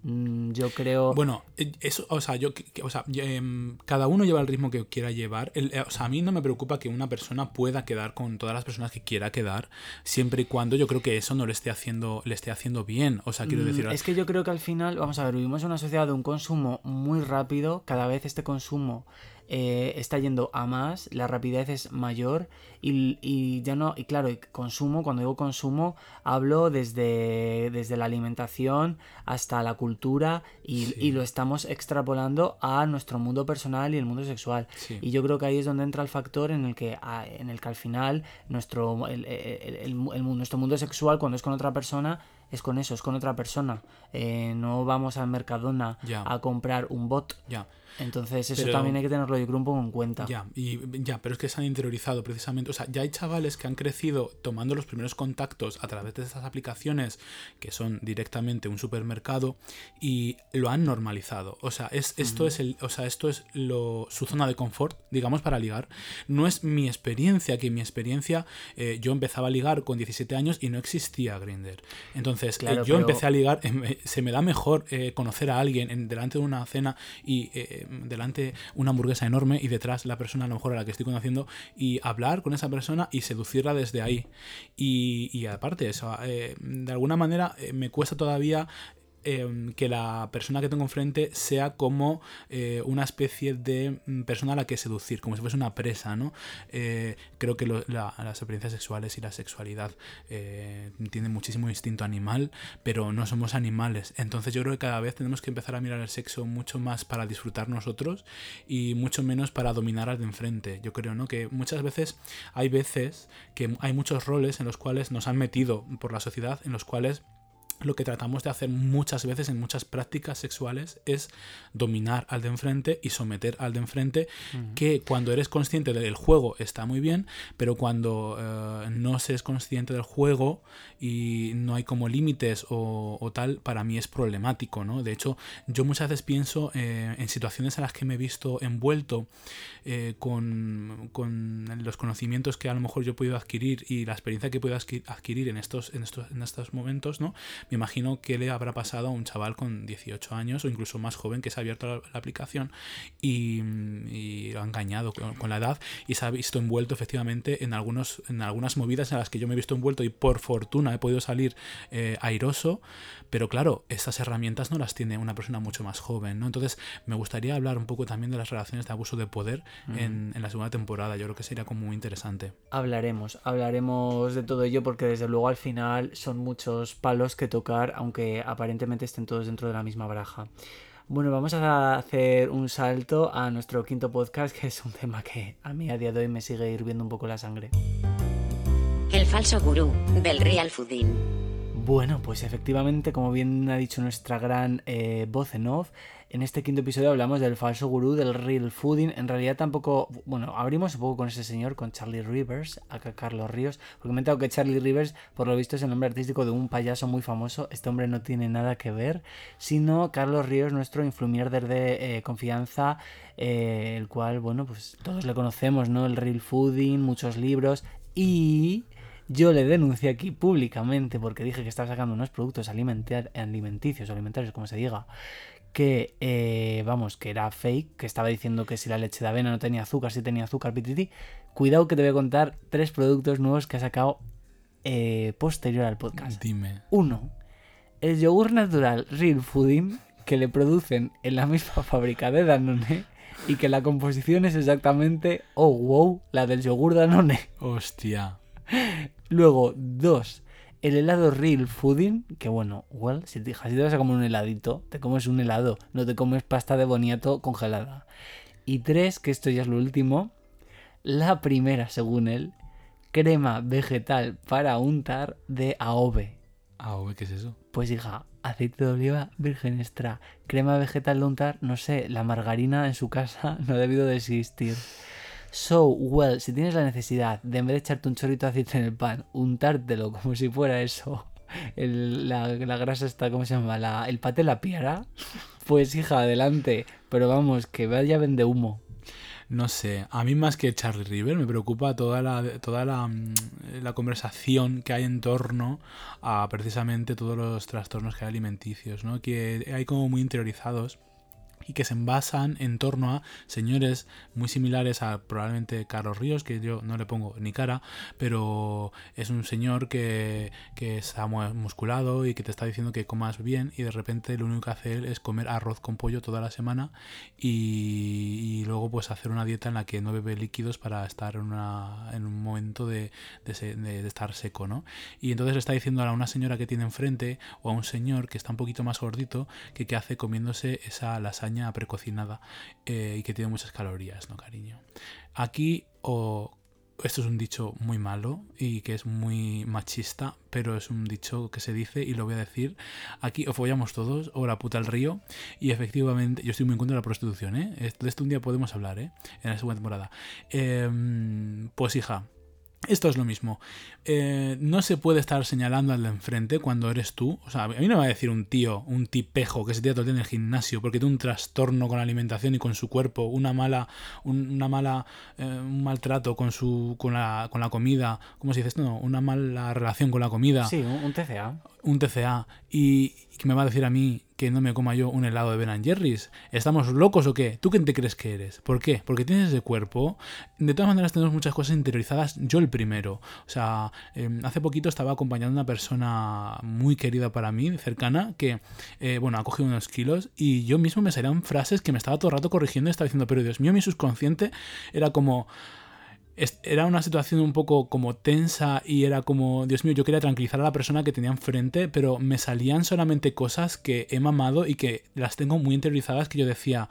yo creo Bueno, eh, eso, o sea, yo, o sea, yo, em, cada uno lleva el ritmo que quiera llevar. El- eh, o sea, a mí no me preocupa que una persona pueda quedar con todas las personas que quiera quedar, siempre y cuando yo creo que eso no le esté haciendo, le esté haciendo bien. O sea, quiero Mm, decir, Es que yo creo que al final, vamos a ver, vivimos en una sociedad de un consumo muy rápido, cada vez este consumo eh, está yendo a más, la rapidez es mayor y, y ya no, y claro, consumo, cuando digo consumo, hablo desde, desde la alimentación hasta la cultura y, Sí. y lo estamos extrapolando a nuestro mundo personal y el mundo sexual. sí. Y yo creo que ahí es donde entra el factor en el que, en el que al final nuestro, el- el- nuestro mundo sexual, cuando es con otra persona, es con eso, es con otra persona. Eh, no vamos al Mercadona a comprar un bot. ya. Entonces eso Pero- también hay que tenerlo yo creo un poco en cuenta. Ya, y ya, pero es que se han interiorizado precisamente. O sea, ya hay chavales que han crecido tomando los primeros contactos a través de estas aplicaciones que son directamente un supermercado y lo han normalizado. O sea, es, esto es el, o sea, esto es lo, su zona de confort, digamos, para ligar. No es mi experiencia, que mi experiencia, eh, yo empezaba a ligar con 17 años y no existía Grinder. Entonces, eh, Claro, yo pero- empecé a ligar, em, eh, se me da mejor eh, conocer a alguien en, delante de una cena y eh, delante una hamburguesa enorme y detrás la persona a lo mejor a la que estoy conociendo y hablar con esa persona y seducirla desde ahí. Y, y aparte, eso, eh, de alguna manera eh, me cuesta todavía eh, que la persona que tengo enfrente sea como eh, una especie de mm, persona a la que seducir, como si fuese una presa, ¿no? Eh, creo que las experiencias sexuales y la sexualidad eh, tienen muchísimo instinto animal, pero no somos animales. Entonces yo creo que cada vez tenemos que empezar a mirar el sexo mucho más para disfrutar nosotros y mucho menos para dominar al de enfrente. Yo creo, ¿no? Que muchas veces hay veces que hay muchos roles en los cuales nos han metido por la sociedad, en los cuales lo que tratamos de hacer muchas veces en muchas prácticas sexuales es dominar al de enfrente y someter al de enfrente, que cuando eres consciente del juego está muy bien, pero cuando eh, no se es consciente del juego y no hay como límites o, tal, para mí es problemático, ¿no? De hecho, yo muchas veces pienso eh, en situaciones en las que me he visto envuelto eh, con, con los conocimientos que a lo mejor yo he podido adquirir y la experiencia que he podido adqui- adquirir en estos, en estos, en estos momentos, ¿no? me imagino que le habrá pasado a un chaval con 18 años o incluso más joven que se ha abierto la, aplicación y, y lo ha engañado con, con la edad y se ha visto envuelto efectivamente en, algunos, en algunas movidas en las que yo me he visto envuelto y por fortuna he podido salir eh, airoso, pero claro, estas herramientas no las tiene una persona mucho más joven, ¿no? Entonces me gustaría hablar un poco también de las relaciones de abuso de poder en, en la segunda temporada, yo creo que sería como muy interesante. Hablaremos, hablaremos de todo ello porque desde luego al final son muchos palos que tocar, aunque aparentemente estén todos dentro de la misma baraja. Bueno, vamos a hacer un salto a nuestro quinto podcast, que es un tema que a mí a día de hoy me sigue hirviendo un poco la sangre. El falso gurú del Real Fooding. Bueno, pues efectivamente, como bien ha dicho nuestra gran eh, voz en off, en este quinto episodio hablamos del falso gurú, del real fooding. En realidad tampoco, bueno, abrimos un poco con ese señor, con Charlie Rivers, acá Carlos Ríos, porque he comentado que Charlie Rivers, por lo visto, es el nombre artístico de un payaso muy famoso. Este hombre no tiene nada que ver, sino Carlos Ríos, nuestro influencer de eh, confianza, eh, el cual, bueno, pues todos le conocemos, ¿no? El real fooding, muchos libros y yo le denuncié aquí públicamente porque dije que estaba sacando unos productos alimenticios o alimentarios, como se diga, que, eh, vamos, que era fake, que estaba diciendo que si la leche de avena no tenía azúcar, si tenía azúcar, pititi. Cuidado que te voy a contar tres productos nuevos que ha sacado eh, posterior al podcast. Dime. Uno, el yogur natural Real Fooding, que le producen en la misma fábrica de Danone y que la composición es exactamente, oh wow, la del yogur Danone. Hostia. Luego, dos, el helado Real Fooding, que bueno, well, si te, si te vas a comer un heladito, te comes un helado, no te comes pasta de boniato congelada. Y tres, que esto ya es lo último, la primera, según él, crema vegetal para untar de AOVE. Güey, ¿qué es eso? Pues hija, aceite de oliva virgen extra, crema vegetal de untar, no sé, la margarina en su casa no ha debido de existir. So, well, si tienes la necesidad de en vez de echarte un chorrito de aceite en el pan, untártelo como si fuera eso, la, grasa está, ¿cómo se llama? La, el paté la piara, pues hija, adelante. Pero vamos, que vaya vende humo. No sé, a mí más que Charlie River me preocupa toda la, toda la, mm, la conversación que hay en torno a precisamente todos los trastornos que hay alimenticios, ¿no? Que hay como muy interiorizados y que se envasan en torno a señores muy similares a probablemente Carlos Ríos, que yo no le pongo ni cara, pero es un señor que, que está mu- musculado y que te está diciendo que comas bien y de repente lo único que hace él es comer arroz con pollo toda la semana y, y luego pues hacer una dieta en la que no bebe líquidos para estar en, una, en un momento de- de estar seco, ¿no? Y entonces le está diciendo a una señora que tiene enfrente o a un señor que está un poquito más gordito que qué hace comiéndose esa lasaña precocinada eh, y que tiene muchas calorías, ¿no, cariño? Aquí o esto es un dicho muy malo y que es muy machista, pero es un dicho que se dice y lo voy a decir. Aquí o follamos todos o la puta al río. Y efectivamente, yo estoy muy en contra de la prostitución, ¿eh? De esto un día podemos hablar, ¿eh? En la segunda temporada. Em, pues hija, esto es lo mismo. Eh, no se puede estar señalando al de enfrente cuando eres tú. O sea, a mí no me va a decir un tío, un tipejo que se tira todo el día en el gimnasio porque tiene un trastorno con la alimentación y con su cuerpo, una mala, un- una mala, eh, un maltrato con su, con la, con la comida. ¿Cómo se dice esto? No, una mala relación con la comida Sí, un, un TCA. un TCA y, y que me va a decir a mí que no me coma yo un helado de Ben Jerry's. ¿Estamos locos o qué? ¿Tú quién te crees que eres? ¿Por qué? Porque tienes ese cuerpo. De todas maneras tenemos muchas cosas interiorizadas. Yo el primero. O sea, eh, hace poquito estaba acompañando a una persona muy querida para mí, cercana, que, eh, bueno, ha cogido unos kilos y yo mismo me salían frases que me estaba todo el rato corrigiendo y estaba diciendo, pero Dios mío, mi subconsciente era como era una situación un poco como tensa y era como, Dios mío, yo quería tranquilizar a la persona que tenía enfrente, pero me salían solamente cosas que he mamado y que las tengo muy interiorizadas que yo decía,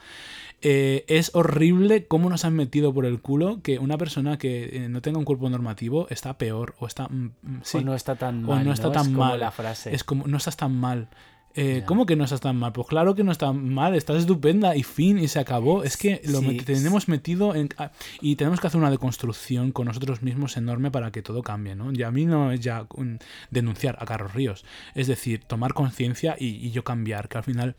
eh, es horrible cómo nos han metido por el culo que una persona que eh, no tenga un cuerpo normativo está peor o está... mm, mm, sí, o no está tan o mal. no está Es tan mal. la frase. es como, no estás tan mal. Eh. ¿Cómo que no estás tan mal? Pues claro que no estás mal, estás estupenda y fin, y se acabó. Es que lo Sí. met- tenemos metido en... ah, Y tenemos que hacer una deconstrucción con nosotros mismos enorme para que todo cambie, ¿no? Y a mí no es ya un- denunciar a Carlos Ríos, es decir, tomar conciencia y, y yo cambiar, que al final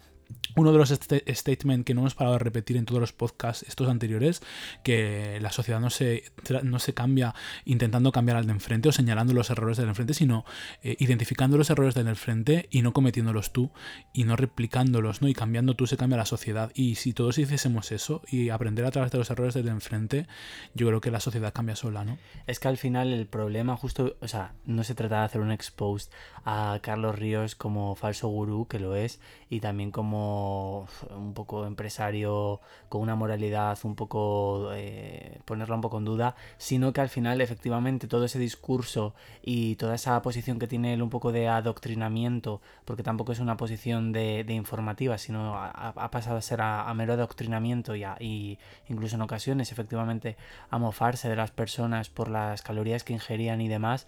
uno de los st statements que no hemos parado de repetir en todos los podcasts estos anteriores, que la sociedad no se, no se cambia intentando cambiar al de enfrente o señalando los errores del enfrente, sino eh, identificando los errores del enfrente y no cometiéndolos tú y no replicándolos, ¿no? Y cambiando tú se cambia la sociedad. Y si todos hiciésemos eso y aprender a través de los errores del enfrente, yo creo que la sociedad cambia sola, ¿no? Es que al final el problema justo, o sea, no se trata de hacer un expose a Carlos Ríos como falso gurú, que lo es, y también como un poco empresario con una moralidad un poco, eh, ponerla un poco en duda, sino que al final efectivamente todo ese discurso y toda esa posición que tiene él un poco de adoctrinamiento, porque tampoco es una posición de, informativa, sino ha, pasado a ser a, mero adoctrinamiento y, incluso en ocasiones efectivamente a mofarse de las personas por las calorías que ingerían y demás.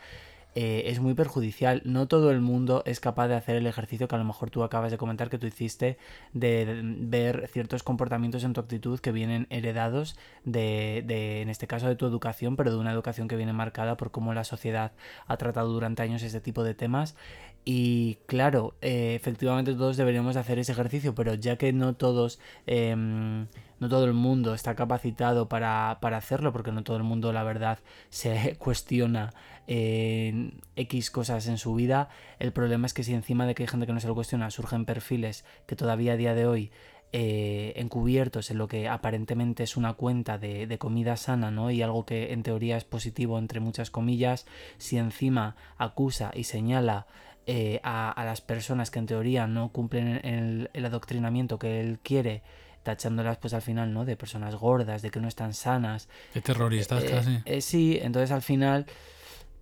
Eh, es muy perjudicial. No todo el mundo es capaz de hacer el ejercicio que a lo mejor tú acabas de comentar que tú hiciste, de ver ciertos comportamientos en tu actitud que vienen heredados de, de, en este caso, de tu educación, pero de una educación que viene marcada por cómo la sociedad ha tratado durante años este tipo de temas. Y claro, eh, efectivamente todos deberíamos hacer ese ejercicio, pero ya que no todos... Em, no todo el mundo está capacitado para, para, hacerlo, porque no todo el mundo, la verdad, se cuestiona en X cosas en su vida. El problema es que si encima de que hay gente que no se lo cuestiona, surgen perfiles que todavía a día de hoy eh, encubiertos en lo que aparentemente es una cuenta de, de, comida sana, ¿no? Y algo que en teoría es positivo, entre muchas comillas, si encima acusa y señala eh, a, las personas que en teoría no cumplen el, el adoctrinamiento que él quiere, tachándolas pues al final, ¿no? De personas gordas, de que no están sanas. De terroristas eh, casi. sí, entonces al final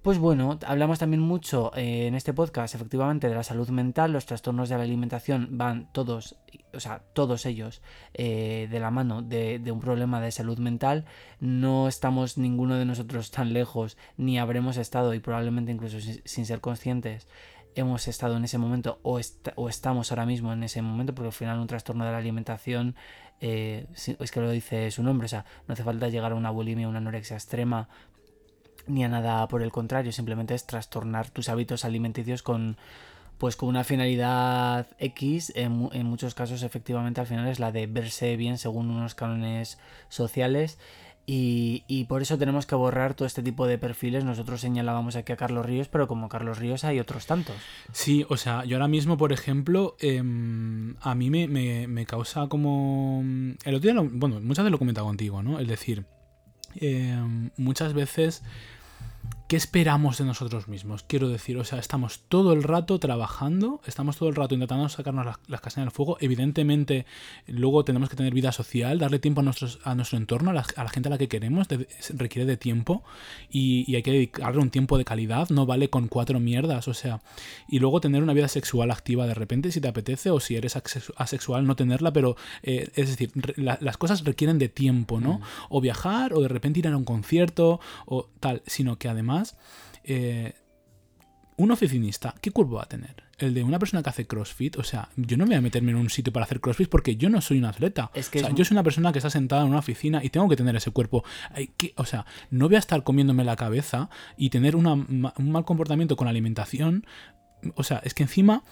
pues bueno, hablamos también mucho eh, en este podcast efectivamente de la salud mental, los trastornos de la alimentación van todos, o sea, todos ellos eh, de la mano de, un problema de salud mental. No estamos ninguno de nosotros tan lejos, ni habremos estado, y probablemente incluso sin, ser conscientes, hemos estado en ese momento o, estamos ahora mismo en ese momento, porque al final un trastorno de la alimentación, eh, es que lo dice su nombre, o sea, no hace falta llegar a una bulimia, una anorexia extrema ni a nada por el contrario, simplemente es trastornar tus hábitos alimenticios con pues con una finalidad X, en, muchos casos efectivamente al final es la de verse bien según unos cánones sociales y, y, por eso tenemos que borrar todo este tipo de perfiles. Nosotros señalábamos aquí a Carlos Ríos, pero como Carlos Ríos hay otros tantos. Sí, o sea, yo ahora mismo, por ejemplo, em, a mí me, me, me, causa como... El otro día, bueno, muchas veces lo he comentado contigo, ¿no? Es decir, em, muchas veces ¿qué esperamos de nosotros mismos? Quiero decir, o sea, estamos todo el rato trabajando, estamos todo el rato intentando sacarnos las, las castañas del fuego. Evidentemente, luego tenemos que tener vida social, darle tiempo a, nuestros, a nuestro entorno, a la, gente a la que queremos, requiere de tiempo y, hay que dedicarle un tiempo de calidad, no vale con cuatro mierdas, o sea, y luego tener una vida sexual activa de repente si te apetece o si eres asexual no tenerla, pero eh, es decir, las cosas requieren de tiempo, ¿no? Mm. O viajar o de repente ir a un concierto o tal, sino que además eh, un oficinista, ¿qué cuerpo va a tener? El de una persona que hace CrossFit, o sea, yo no me voy a meterme en un sitio para hacer CrossFit porque yo no soy un atleta. o sea, yo soy una persona que está sentada en una oficina y tengo que tener ese cuerpo. o sea, no voy a estar comiéndome la cabeza y tener un mal comportamiento con la alimentación. O sea, es que encima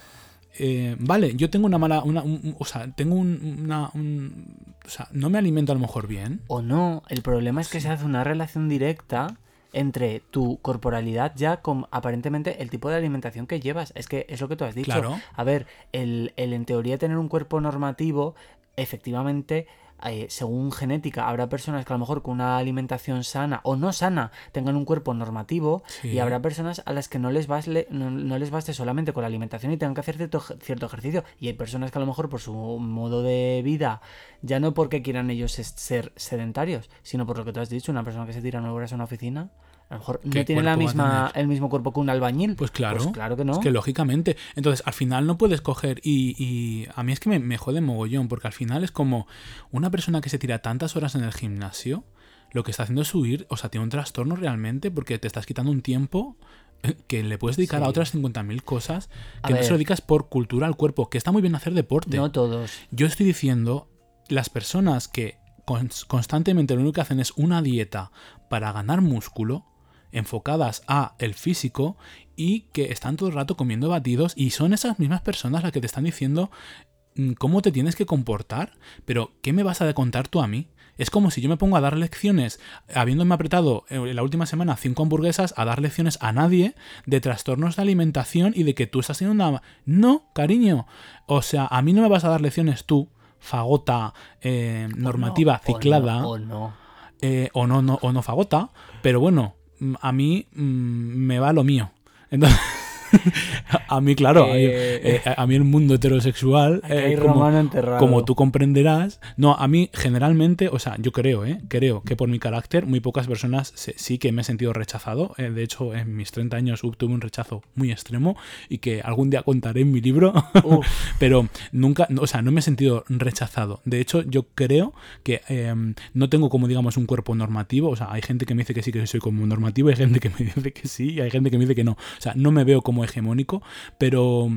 eh, vale, yo tengo una mala, una, o sea, tengo una, o sea, no me alimento a lo mejor bien. O no, el problema es que se hace una relación directa entre tu corporalidad ya con aparentemente el tipo de alimentación que llevas. Es que es lo que tú has dicho. A ver, el, el en teoría tener un cuerpo normativo, efectivamente eh, según genética, habrá personas que a lo mejor con una alimentación sana o no sana tengan un cuerpo normativo y habrá personas a las que no les, baste, no, les baste solamente con la alimentación y tengan que hacer cierto, cierto ejercicio. Y hay personas que a lo mejor por su modo de vida, ya no porque quieran ellos ser sedentarios, sino por lo que tú has dicho, una persona que se tira nueve horas a una oficina a lo mejor no tiene la misma, el mismo cuerpo que un albañil. Pues claro. Pues claro que no. Es que lógicamente. Entonces, al final no puedes coger. Y, a mí es que me, me jode mogollón, porque al final es como una persona que se tira tantas horas en el gimnasio, lo que está haciendo es huir, o sea, tiene un trastorno realmente, porque te estás quitando un tiempo eh, que le puedes dedicar a otras 50.000 cosas que no se lo dedicas por cultura al cuerpo, que está muy bien hacer deporte. No todos. Yo estoy diciendo, las personas que constantemente lo único que hacen es una dieta para ganar músculo, enfocadas a el físico y que están todo el rato comiendo batidos y son esas mismas personas las que te están diciendo mm, cómo te tienes que comportar, pero ¿qué me vas a contar tú a mí? Es como si yo me pongo a dar lecciones, habiéndome apretado en la última semana cinco hamburguesas, a dar lecciones a nadie de trastornos de alimentación y de que tú estás haciendo una... No, cariño. O sea, a mí no me vas a dar lecciones tú, fagota, eh, normativa, O no, ciclada, O no. eh, o, no, no, o no fagota, pero bueno, a mí mm, me va lo mío. Entonces, a mí, claro, a mí- Eh, eh, a mí el mundo heterosexual, eh, hay como, romano enterrado. como tú comprenderás, no, a mí generalmente, o sea, yo creo, ¿eh? Creo que por mi carácter, muy pocas personas se- sí que me he sentido rechazado. Eh, de hecho, en mis 30 años tuve un rechazo muy extremo y que algún día contaré en mi libro. Pero nunca, o sea, no me he sentido rechazado. De hecho, yo creo que eh, no tengo como, digamos, un cuerpo normativo. O sea, hay gente que me dice que sí, que soy como normativo, hay gente que me dice que sí, y hay gente que me dice que no. O sea, no me veo como hegemónico, pero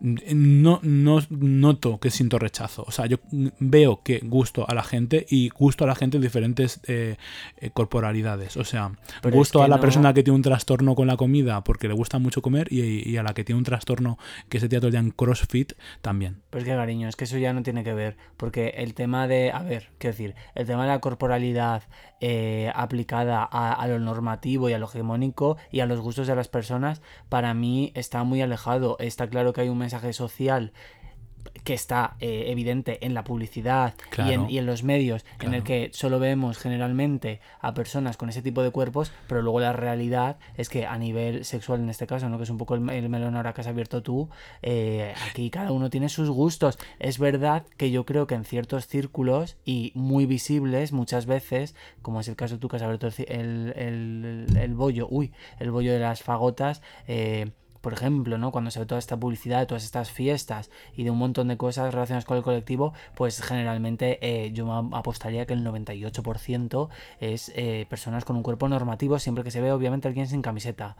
mm, no, no noto que siento rechazo. O sea, yo veo que gusto a la gente y gusto a la gente en diferentes eh, eh, corporalidades. O sea, Pero gusto es a la no- persona que tiene un trastorno con la comida porque le gusta mucho comer y, y a la que tiene un trastorno que se tira todo el día en CrossFit también. Pero es que, cariño, es que eso ya no tiene que ver. Porque el tema de. A ver, quiero decir, el tema de la corporalidad eh, aplicada a, a lo normativo y a lo hegemónico y a los gustos de las personas, para mí está muy alejado. Está claro que hay un mensaje social que está eh, evidente en la publicidad y, en, y en los medios, en el que solo vemos generalmente a personas con ese tipo de cuerpos, pero luego la realidad es que a nivel sexual en este caso, ¿no? que es un poco el, el melón ahora que has abierto tú, eh, aquí cada uno tiene sus gustos. Es verdad que yo creo que en ciertos círculos y muy visibles muchas veces, como es el caso tú que has abierto el, el- el bollo, uy, el bollo de las fagotas, eh, por ejemplo, ¿no? Cuando se ve toda esta publicidad de todas estas fiestas y de un montón de cosas relacionadas con el colectivo, pues generalmente eh, yo me apostaría que el 98% es eh, personas con un cuerpo normativo, siempre que se ve obviamente alguien sin camiseta.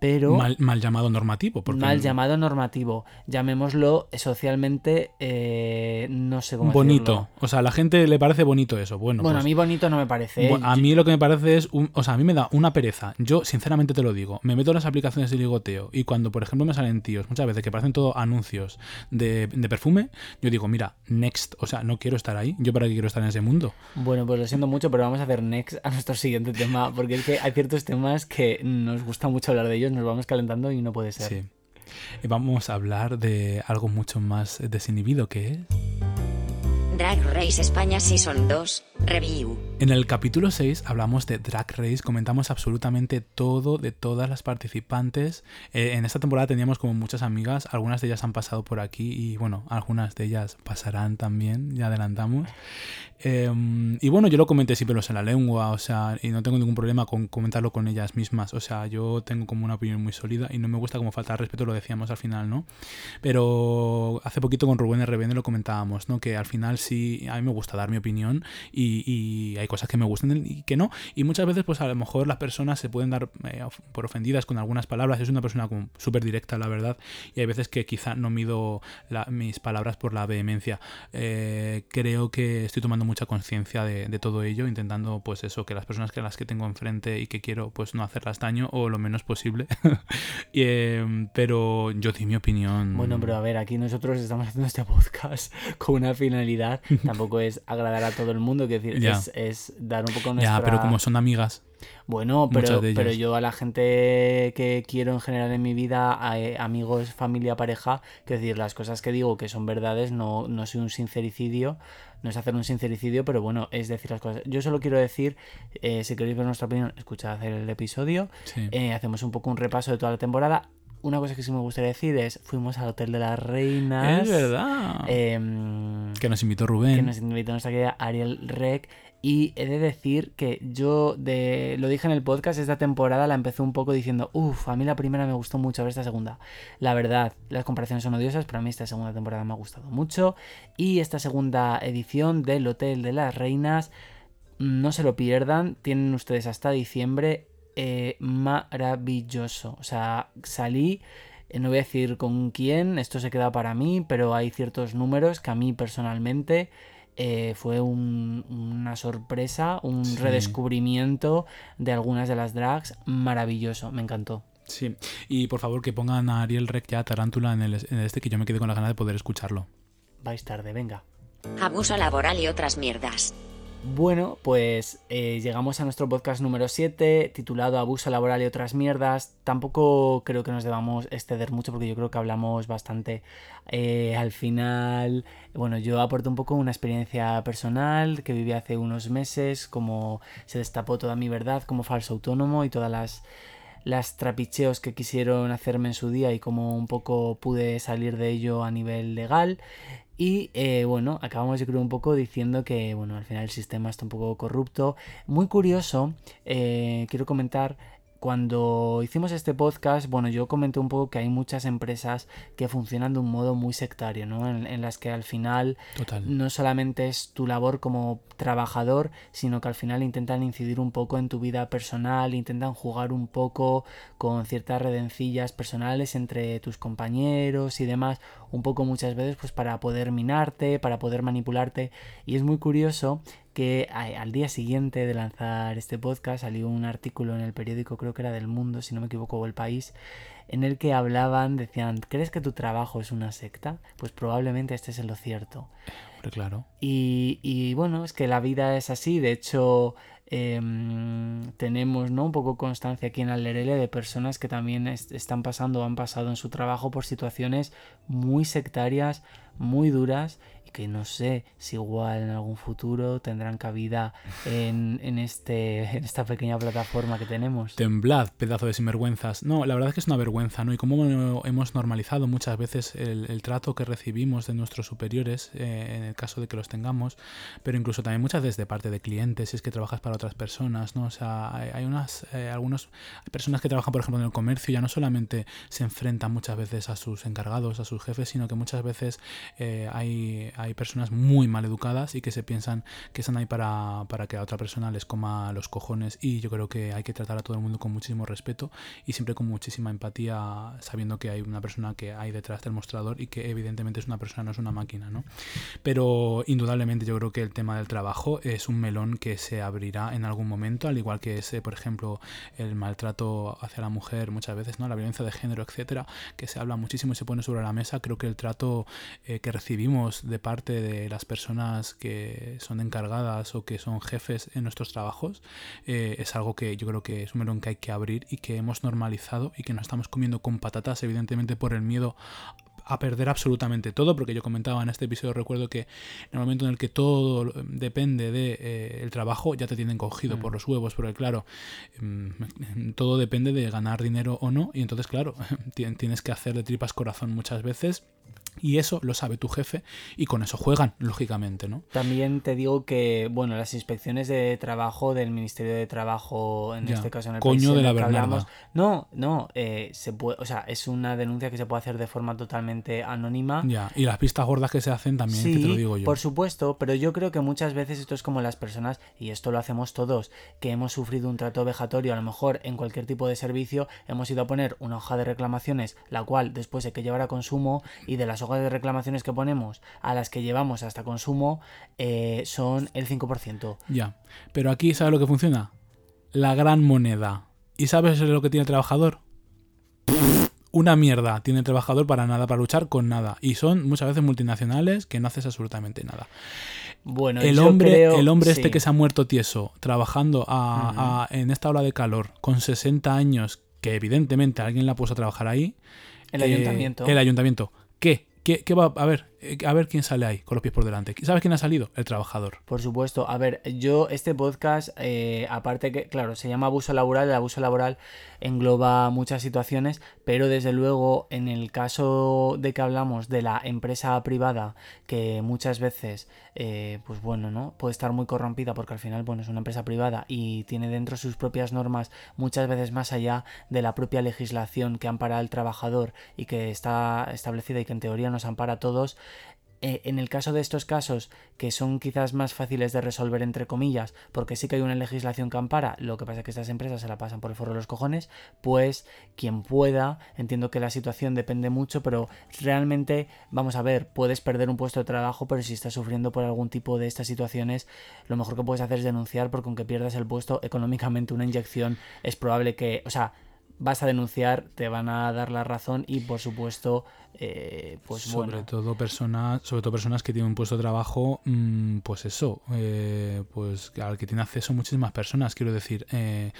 Pero Mal, mal llamado normativo. Porque mal llamado normativo, llamémoslo socialmente, eh, no sé cómo bonito. decirlo. O sea, a la gente le parece bonito eso. Bueno, Bueno, pues, a mí bonito no me parece. bu- a mí lo que me parece es, un, o sea, a mí me da una pereza. Yo, sinceramente te lo digo, me meto en las aplicaciones de ligoteo y cuando, por ejemplo, me salen tíos, muchas veces que parecen todo anuncios de, de perfume, yo digo, mira, next, o sea, no quiero estar ahí. Yo para qué quiero estar en ese mundo. Bueno, pues lo siento mucho, pero vamos a hacer next a nuestro siguiente tema, porque es que hay ciertos temas que nos gusta mucho hablar de ellos, nos vamos calentando y no puede ser. Sí. Vamos a hablar de algo mucho más desinhibido que es. Drag Race España Season 2, Review. En el capítulo 6 hablamos de Drag Race, comentamos absolutamente todo de todas las participantes. Eh, en esta temporada teníamos como muchas amigas, algunas de ellas han pasado por aquí y bueno, algunas de ellas pasarán también, ya adelantamos. Eh, y bueno, yo lo comenté sin pelos en la lengua, o sea, y no tengo ningún problema con comentarlo con ellas mismas, o sea, yo tengo como una opinión muy sólida y no me gusta como faltar respeto, lo decíamos al final, ¿no? Pero hace poquito con Rubén RBN lo comentábamos, ¿no? Que al final sí, a mí me gusta dar mi opinión y, hay cosas que me gustan y que no. Y muchas veces, pues a lo mejor las personas se pueden dar eh, por ofendidas con algunas palabras. Es una persona súper directa, la verdad. Y hay veces que quizá no mido mis palabras por la vehemencia. Eh, creo que estoy tomando mucha conciencia de, todo ello, intentando, pues eso, que las personas que las que tengo enfrente y que quiero, pues no hacerlas daño o lo menos posible. Eh, pero yo di mi opinión. Bueno, pero a ver, aquí nosotros estamos haciendo este podcast con una finalidad, tampoco es agradar a todo el mundo, quiero decir, es, es dar un poco nuestra... Ya, pero como son amigas. Bueno, pero, pero yo a la gente que quiero en general en mi vida, a, eh, amigos, familia, pareja, quiero decir, las cosas que digo que son verdades, no, no soy un sincericidio, no es hacer un sincericidio, pero bueno, es decir las cosas. Yo solo quiero decir, eh, si queréis ver nuestra opinión, escuchad el episodio, Sí. eh, hacemos un poco un repaso de toda la temporada. Una cosa que sí me gustaría decir es, fuimos al Hotel de las Reinas. es verdad. em, que nos invitó Rubén. que nos invitó nuestra querida Ariel Rec. Y he de decir que yo, de, lo dije en el podcast, esta temporada la empecé un poco diciendo, uff, a mí la primera me gustó mucho, a ver esta segunda. La verdad, las comparaciones son odiosas, pero a mí esta segunda temporada me ha gustado mucho. Y esta segunda edición del Hotel de las Reinas, no se lo pierdan, tienen ustedes hasta diciembre, eh, maravilloso. O sea, salí, eh, no voy a decir con quién, esto se queda para mí, pero hay ciertos números que a mí personalmente eh, fue un- una sorpresa, un Sí. redescubrimiento de algunas de las drags maravilloso, me encantó. Sí. Y por favor que pongan a Ariel Rec ya Tarántula en el, en este que yo me quedé con la ganas de poder escucharlo. vais tarde, venga. Abuso laboral y otras mierdas. Bueno, pues eh, llegamos a nuestro podcast número 7, titulado Abuso laboral y otras mierdas. Tampoco creo que nos debamos exceder mucho porque yo creo que hablamos bastante. Eh, al final, bueno, yo aporto un poco una experiencia personal que viví hace unos meses, como se destapó toda mi verdad como falso autónomo y todas las las trapicheos que quisieron hacerme en su día y cómo un poco pude salir de ello a nivel legal. Y eh, bueno, acabamos yo creo un poco diciendo que bueno, al final el sistema está un poco corrupto. Muy curioso, eh, quiero comentar cuando hicimos este podcast, bueno, yo comenté un poco que hay muchas empresas que funcionan de un modo muy sectario, ¿no? En, las que al final no solamente es tu labor como trabajador, sino que al final intentan incidir un poco en tu vida personal, intentan jugar un poco con ciertas redencillas personales entre tus compañeros y demás, un poco muchas veces pues para poder minarte, para poder manipularte. Y es muy curioso que al día siguiente de lanzar este podcast salió un artículo en el periódico, creo que era del Mundo, si no me equivoco, o El País, en el que hablaban, decían, ¿crees que tu trabajo es una secta? Pues probablemente este es lo cierto. claro. Y, y bueno, es que la vida es así, de hecho Em, tenemos ¿no? un poco constancia aquí en Alerele de personas que también están pasando o han pasado en su trabajo por situaciones muy sectarias, muy duras que no sé si igual en algún futuro tendrán cabida en, en, este, en esta pequeña plataforma que tenemos. Temblad, pedazo de sinvergüenzas. No, la verdad es que es una vergüenza, ¿no? Y cómo hemos normalizado muchas veces el, trato que recibimos de nuestros superiores, eh, en el caso de que los tengamos, pero incluso también muchas veces de parte de clientes, si es que trabajas para otras personas, ¿no? O sea, hay, unas, eh, algunos, personas que trabajan, por ejemplo, en el comercio, ya no solamente se enfrentan muchas veces a sus encargados, a sus jefes, sino que muchas veces eh, hay hay personas muy mal educadas y que se piensan que están ahí para, que a otra persona les coma los cojones y yo creo que hay que tratar a todo el mundo con muchísimo respeto y siempre con muchísima empatía sabiendo que hay una persona que hay detrás del mostrador y que evidentemente es una persona, no es una máquina, ¿no? Pero indudablemente yo creo que el tema del trabajo es un melón que se abrirá en algún momento, al igual que ese, por ejemplo, el maltrato hacia la mujer muchas veces, ¿no? La violencia de género, etcétera, que se habla muchísimo y se pone sobre la mesa. Creo que el trato eh, que recibimos de parte de las personas que son encargadas o que son jefes en nuestros trabajos eh, es algo que yo creo que es un melón que hay que abrir y que hemos normalizado y que no estamos comiendo con patatas, evidentemente por el miedo a perder absolutamente todo, porque yo comentaba en este episodio, recuerdo que en el momento en el que todo depende del de, eh, trabajo, ya te tienen cogido por mm. los huevos, porque claro, mm, todo depende de ganar dinero o no, y entonces claro, tienes que hacer de tripas corazón muchas veces y eso lo sabe tu jefe y con eso juegan, lógicamente, ¿no? También te digo que, bueno, las inspecciones de trabajo del Ministerio de Trabajo, en este caso en el coño de la hablamos, no, no, eh, se puede, o sea, es una denuncia que se puede hacer de forma totalmente anónima. Ya, y las pistas gordas que se hacen también, que te lo digo yo. Por supuesto, pero yo creo que muchas veces esto es como las personas, y esto lo hacemos todos, que hemos sufrido un trato vejatorio, a lo mejor en cualquier tipo de servicio, hemos ido a poner una hoja de reclamaciones, la cual después hay que llevar a consumo, y de las de reclamaciones que ponemos a las que llevamos hasta consumo eh, son el 5%. Ya, pero aquí ¿sabes lo que funciona? La gran moneda. ¿Y sabes lo que tiene el trabajador? Una mierda tiene el trabajador para nada, para luchar con nada. Y son muchas veces multinacionales que no haces absolutamente nada. Bueno, el hombre, el hombre este que se ha muerto tieso, trabajando en esta ola de calor, con 60 años, que evidentemente alguien la puso a trabajar ahí. El ayuntamiento. El ayuntamiento. ¿Qué? ¿Qué, va a ver? Eh, a ver quién sale ahí con los pies por delante. ¿Sabes quién ha salido? El trabajador. Por supuesto. A ver, yo este podcast, eh, aparte que, claro, se llama abuso laboral, el abuso laboral engloba muchas situaciones, pero desde luego en el caso de que hablamos de la empresa privada, que muchas veces, eh, pues bueno, ¿no? Puede estar muy corrompida porque al final, bueno, es una empresa privada y tiene dentro sus propias normas muchas veces más allá de la propia legislación que ampara al trabajador y que está establecida y que en teoría nos ampara a todos, eh, en el caso de estos casos, que son quizás más fáciles de resolver entre comillas, porque sí que hay una legislación que ampara, lo que pasa es que estas empresas se la pasan por el forro de los cojones, pues quien pueda, entiendo que la situación depende mucho, pero realmente, vamos a ver, puedes perder un puesto de trabajo, pero si estás sufriendo por algún tipo de estas situaciones, lo mejor que puedes hacer es denunciar, porque aunque pierdas el puesto, económicamente una inyección es probable que, o sea, vas a denunciar, te van a dar la razón y por supuesto, eh, pues sobre bueno. todo personas sobre todo personas que tienen un puesto de trabajo mm, pues eso eh, pues al que tiene acceso muchísimas personas quiero decir eh,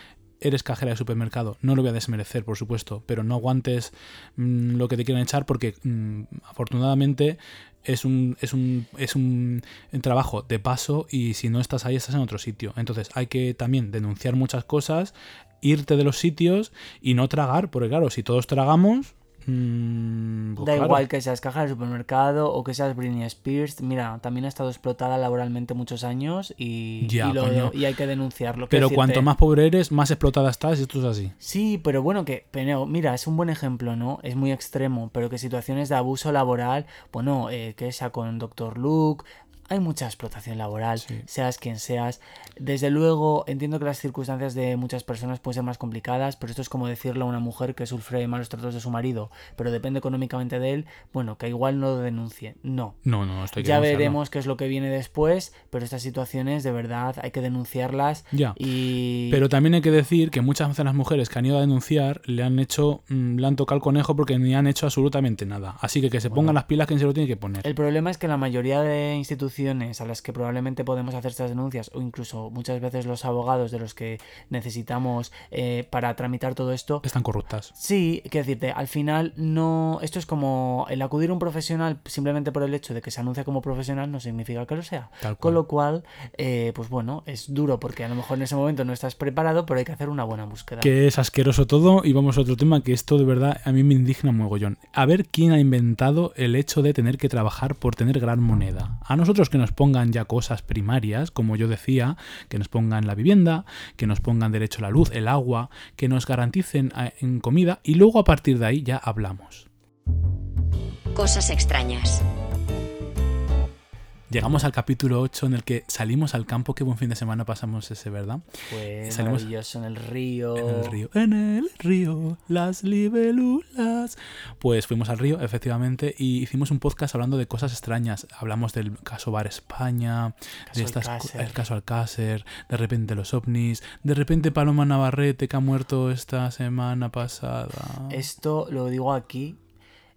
eres cajera de supermercado no lo voy a desmerecer por supuesto pero no aguantes mm, lo que te quieran echar porque mm, afortunadamente es un, es, un, es un trabajo de paso y si no estás ahí estás en otro sitio entonces hay que también denunciar muchas cosas irte de los sitios y no tragar porque claro si todos tragamos mm, pues Da claro. igual que seas caja de supermercado o que seas Britney Spears, mira, también ha estado explotada laboralmente muchos años y, Ya, y, lo- coño. y hay que denunciarlo. pero cuanto más pobre eres más explotada estás y esto es así Sí, pero bueno, que, Peneo, mira, es un buen ejemplo, ¿no? Es muy extremo, pero que situaciones de abuso laboral, bueno, eh, que sea con Dr. Luke, hay mucha explotación laboral, Sí. seas quien seas. Desde luego, entiendo que las circunstancias de muchas personas pueden ser más complicadas, pero esto es como decirle a una mujer que sufre malos tratos de su marido, pero depende económicamente de él, bueno, que igual no lo denuncie. No. no no esto hay que Ya veremos qué es lo que viene después, pero estas situaciones de verdad hay que denunciarlas Ya. y... Pero también hay que decir que muchas veces las mujeres que han ido a denunciar le han hecho, mm, le han tocado el conejo porque ni han hecho absolutamente nada. Así que que se pongan las pilas quien se lo tiene que poner. El problema es que la mayoría de instituciones a las que probablemente podemos hacer estas denuncias, o incluso muchas veces los abogados de los que necesitamos eh, para tramitar todo esto, Están corruptas. Sí, quiero decirte, al final no. Esto es como el acudir a un profesional simplemente por el hecho de que se anuncia como profesional no significa que lo sea. Con lo cual, eh, pues bueno, es duro porque a lo mejor en ese momento no estás preparado, pero hay que hacer una buena búsqueda. Que es asqueroso todo y vamos a otro tema que esto de verdad a mí me indigna mogollón. A ver quién ha inventado el hecho de tener que trabajar por tener gran moneda. A nosotros que nos pongan ya cosas primarias, como yo decía, que nos pongan la vivienda, que nos pongan derecho a la luz, el agua, que nos garanticen eh, en comida y luego a partir de ahí ya hablamos. Cosas extrañas. Llegamos al capítulo 8 en el que salimos al campo. Qué buen fin de semana pasamos ese, ¿verdad? Fue Salimos- maravilloso en el río. En el río. En el río, las libélulas. Pues fuimos al río, efectivamente, y hicimos un podcast hablando de cosas extrañas. Hablamos del caso Bar España, Caso de estas, co- Alcácer. el caso Alcácer, de repente los ovnis, de repente Paloma Navarrete que ha muerto esta semana pasada. Esto lo digo aquí.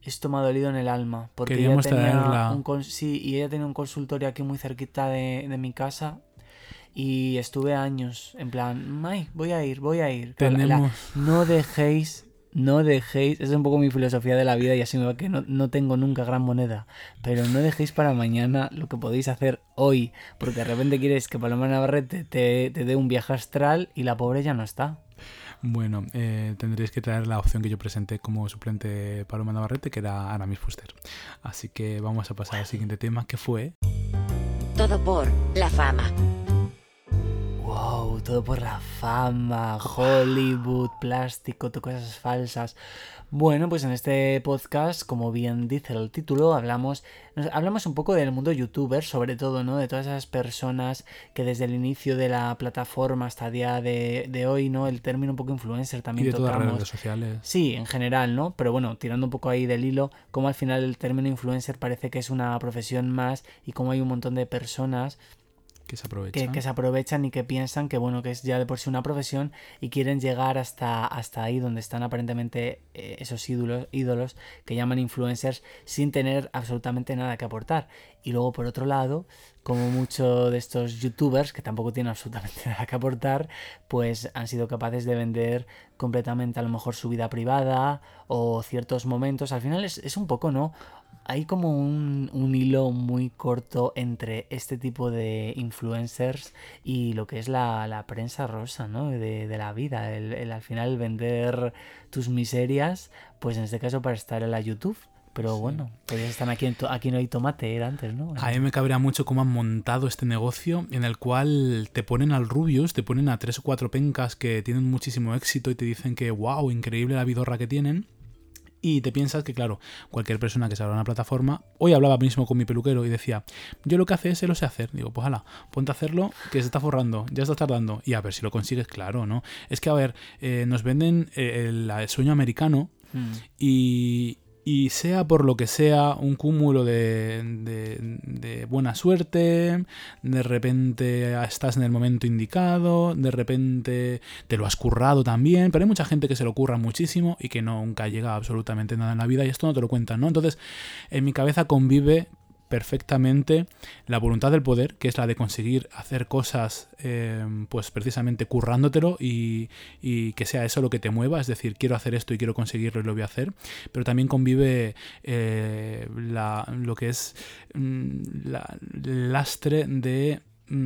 Esto me ha dolido en el alma. Porque Queríamos ella tenía traerla. un sí, y ella tenía un consultorio aquí muy cerquita de, de mi casa. Y estuve años en plan, ay, voy a ir, voy a ir. La- Tenemos- no dejéis, no dejéis, es un poco mi filosofía de la vida y así me va que no, no tengo nunca gran moneda, pero no dejéis para mañana lo que podéis hacer hoy, porque de repente quieres que Paloma Navarrete te, te dé un viaje astral y la pobre ya no está. Bueno, eh, tendréis que traer la opción que yo presenté como suplente de Paloma Navarrete, que era Aramis Fuster. Así que vamos a pasar al siguiente tema, que fue... Todo por la fama. Wow, todo por la fama, Hollywood, plástico, cosas falsas. Bueno, pues en este podcast, como bien dice el título, hablamos, hablamos un poco del mundo youtuber, sobre todo, ¿no? De todas esas personas que desde el inicio de la plataforma hasta el día de, de hoy, ¿no? El término un poco influencer Y también de todas las tocamos. redes sociales. Sí, en general, ¿no? Pero bueno, tirando un poco ahí del hilo, como al final el término influencer parece que es una profesión más y como hay un montón de personas Que se aprovechan. que, que se aprovechan y que piensan que bueno que es ya de por sí una profesión y quieren llegar hasta, hasta ahí donde están aparentemente eh, esos ídolos, ídolos que llaman influencers sin tener absolutamente nada que aportar. Y luego por otro lado, como muchos de estos youtubers que tampoco tienen absolutamente nada que aportar, pues han sido capaces de vender completamente a lo mejor su vida privada o ciertos momentos. Al final es, es un poco, ¿no? Hay como un, un hilo muy corto entre este tipo de influencers y lo que es la, la prensa rosa, ¿no? De, de la vida. El, el al final vender tus miserias, pues en este caso para estar en la YouTube. Pero bueno, pues están aquí, en aquí no hay tomate, era antes, ¿no? A mí me cabrea mucho cómo han montado este negocio en el cual te ponen al Rubius, te ponen a tres o cuatro pencas que tienen muchísimo éxito y te dicen que wow, increíble la vidorra que tienen. Y te piensas que, claro, cualquier persona que se abra una plataforma. Hoy hablaba mismo con mi peluquero y decía: Yo lo que hace es, lo sé hacer. Digo, pues hala, ponte a hacerlo, que se está forrando, ya está tardando. Y a ver si lo consigues, claro, ¿no? Es que, a ver, eh, nos venden eh, el, el sueño americano Mm. y y sea por lo que sea un cúmulo de, de, de, buena suerte, de repente estás en el momento indicado, de repente te lo has currado también, pero hay mucha gente que se lo curra muchísimo y que nunca llega a absolutamente nada en la vida y esto no te lo cuentan, ¿no? Entonces, en mi cabeza convive perfectamente la voluntad del poder, que es la de conseguir hacer cosas, eh, pues precisamente currándotelo y, y, que sea eso lo que te mueva, es decir, quiero hacer esto y quiero conseguirlo y lo voy a hacer, pero también convive eh, la, lo que es mm, la, el lastre de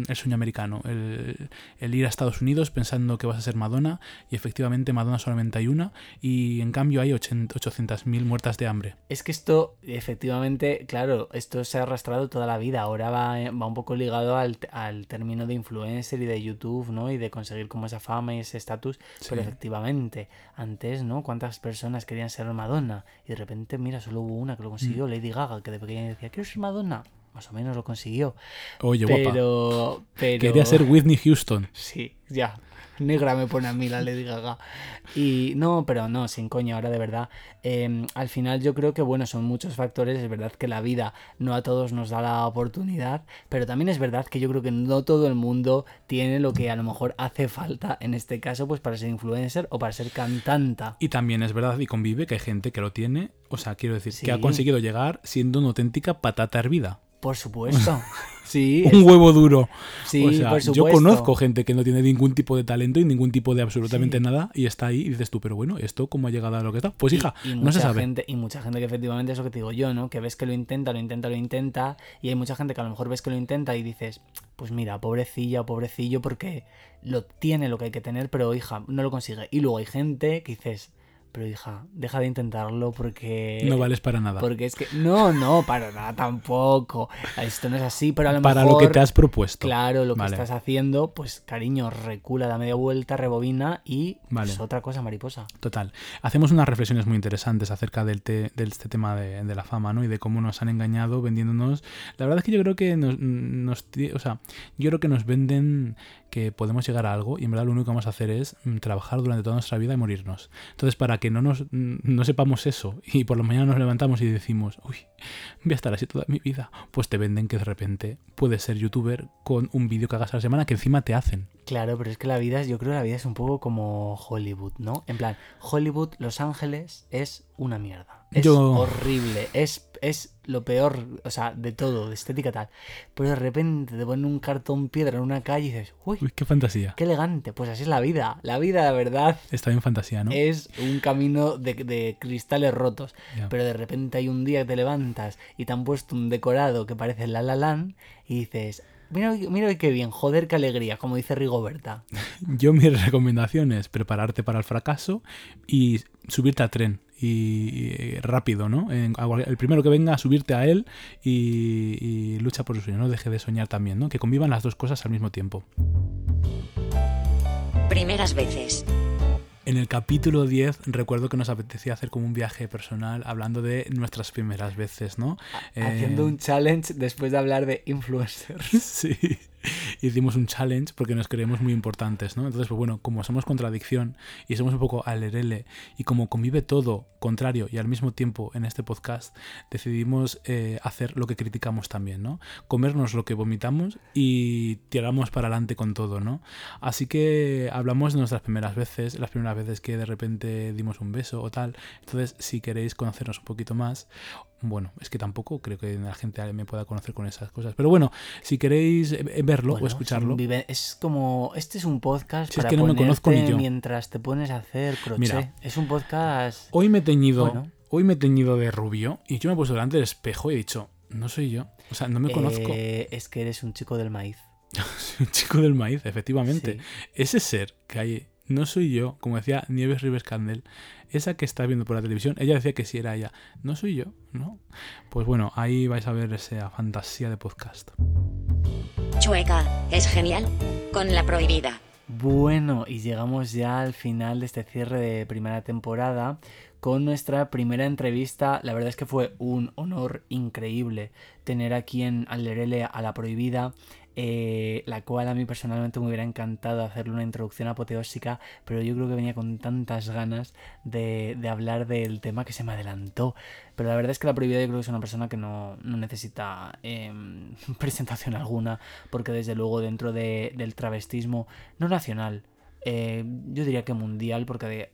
el sueño americano, el, el, ir a Estados Unidos pensando que vas a ser Madonna y efectivamente Madonna solamente hay una y en cambio hay 800.000 muertas de hambre. Es que esto, efectivamente, claro, esto se ha arrastrado toda la vida, ahora va, va un poco ligado al, al, término de influencer y de YouTube, ¿no? Y de conseguir como esa fama y ese estatus, sí. pero efectivamente, antes, ¿no? ¿Cuántas personas querían ser Madonna? Y de repente, mira, solo hubo una que lo consiguió, mm. Lady Gaga, que de pequeña decía, quiero ser Madonna más o menos lo consiguió. Oye, pero, guapa. Pero... Quería ser Whitney Houston. Sí, ya. Negra me pone a mí la Lady Gaga. Y no, pero no, sin coña, ahora de verdad. Eh, al final yo creo que, bueno, son muchos factores. Es verdad que la vida no a todos nos da la oportunidad, pero también es verdad que yo creo que no todo el mundo tiene lo que a lo mejor hace falta, en este caso, pues para ser influencer o para ser cantanta. Y también es verdad y convive que hay gente que lo tiene, o sea, quiero decir, sí. que ha conseguido llegar siendo una auténtica patata hervida. Por supuesto. Sí. un huevo duro. Sí, o sea, por supuesto. yo conozco gente que no tiene ningún tipo de talento y ningún tipo de absolutamente sí. nada y está ahí y dices tú, pero bueno, ¿esto cómo ha llegado a lo que está? Pues hija, y, y no se sabe. Gente, y mucha gente que efectivamente es lo que te digo yo, ¿no? Que ves que lo intenta, lo intenta, lo intenta y hay mucha gente que a lo mejor ves que lo intenta y dices, pues mira, pobrecilla o pobrecillo porque lo tiene lo que hay que tener, pero hija, no lo consigue. Y luego hay gente que dices, pero hija, deja de intentarlo porque... No vales para nada. Porque es que... No, no, para nada tampoco. Esto no es así, pero a lo para mejor... Para lo que te has propuesto. Claro, lo vale. que estás haciendo, pues cariño, recula, da media vuelta, rebobina y vale. pues, otra cosa, mariposa. Total. Hacemos unas reflexiones muy interesantes acerca del te, de este tema de, de, la fama, ¿no? Y de cómo nos han engañado vendiéndonos... La verdad es que yo creo que nos, nos... O sea, yo creo que nos venden que podemos llegar a algo y en verdad lo único que vamos a hacer es mm, trabajar durante toda nuestra vida y morirnos. Entonces, para que no nos no sepamos eso y por la mañana nos levantamos y decimos, uy, voy a estar así toda mi vida, pues te venden que de repente puedes ser youtuber con un vídeo que hagas a la semana que encima te hacen. Claro, pero es que la vida, yo creo que la vida es un poco como Hollywood, ¿no? En plan, Hollywood, Los Ángeles es una mierda. Es Yo... horrible, es, es lo peor, o sea, de todo, de estética tal. Pero de repente te ponen un cartón piedra en una calle y dices, uy, uy qué fantasía. Qué elegante. Pues así es la vida. La vida, la verdad. Está bien fantasía, ¿no? Es un camino de, de cristales rotos. Pero de repente hay un día que te levantas y te han puesto un decorado que parece la la land y dices, Mira, mira qué bien, joder, qué alegría, como dice Rigoberta. Yo mi recomendación es prepararte para el fracaso y subirte al tren y, y rápido, ¿no? El primero que venga, subirte a él y, y, lucha por su sueño, no deje de soñar también, ¿no? Que convivan las dos cosas al mismo tiempo. Primeras veces. En el capítulo 10 recuerdo que nos apetecía hacer como un viaje personal hablando de nuestras primeras veces, ¿no? Haciendo eh... un challenge después de hablar de influencers. Sí. Hicimos un challenge porque nos creemos muy importantes, ¿no? Entonces, pues bueno, como somos contradicción y somos un poco alerele y como convive todo contrario y al mismo tiempo en este podcast, decidimos eh, hacer lo que criticamos también, ¿no? Comernos lo que vomitamos y tiramos para adelante con todo, ¿no? Así que hablamos de nuestras primeras veces, las primeras veces que de repente dimos un beso o tal. Entonces, si queréis conocernos un poquito más, bueno, es que tampoco creo que la gente me pueda conocer con esas cosas. Pero bueno, si queréis verlo bueno, o escucharlo. Es como. Este es un podcast si para es que no me conozco ni yo. mientras te pones a hacer crochet. Mira, es un podcast. Hoy me he teñido. Bueno. Hoy me he teñido de rubio y yo me he puesto delante del espejo y he dicho, no soy yo. O sea, no me conozco. Eh, es que eres un chico del maíz. un chico del maíz, efectivamente. Sí. Ese ser que hay no soy yo, como decía Nieves Rivers Candel, esa que está viendo por la televisión, ella decía que sí era ella. No soy yo, ¿no? Pues bueno, ahí vais a ver esa fantasía de podcast. Chueca, es genial. Con la prohibida. Bueno, y llegamos ya al final de este cierre de primera temporada con nuestra primera entrevista. La verdad es que fue un honor increíble tener aquí en Alderele a la prohibida. Eh, la cual a mí personalmente me hubiera encantado hacerle una introducción apoteósica, pero yo creo que venía con tantas ganas de, hablar del tema que se me adelantó. Pero la verdad es que la prohibida yo creo que es una persona que no, necesita em, presentación alguna, porque desde luego dentro de- del travestismo, no nacional, eh, yo diría que mundial, porque de-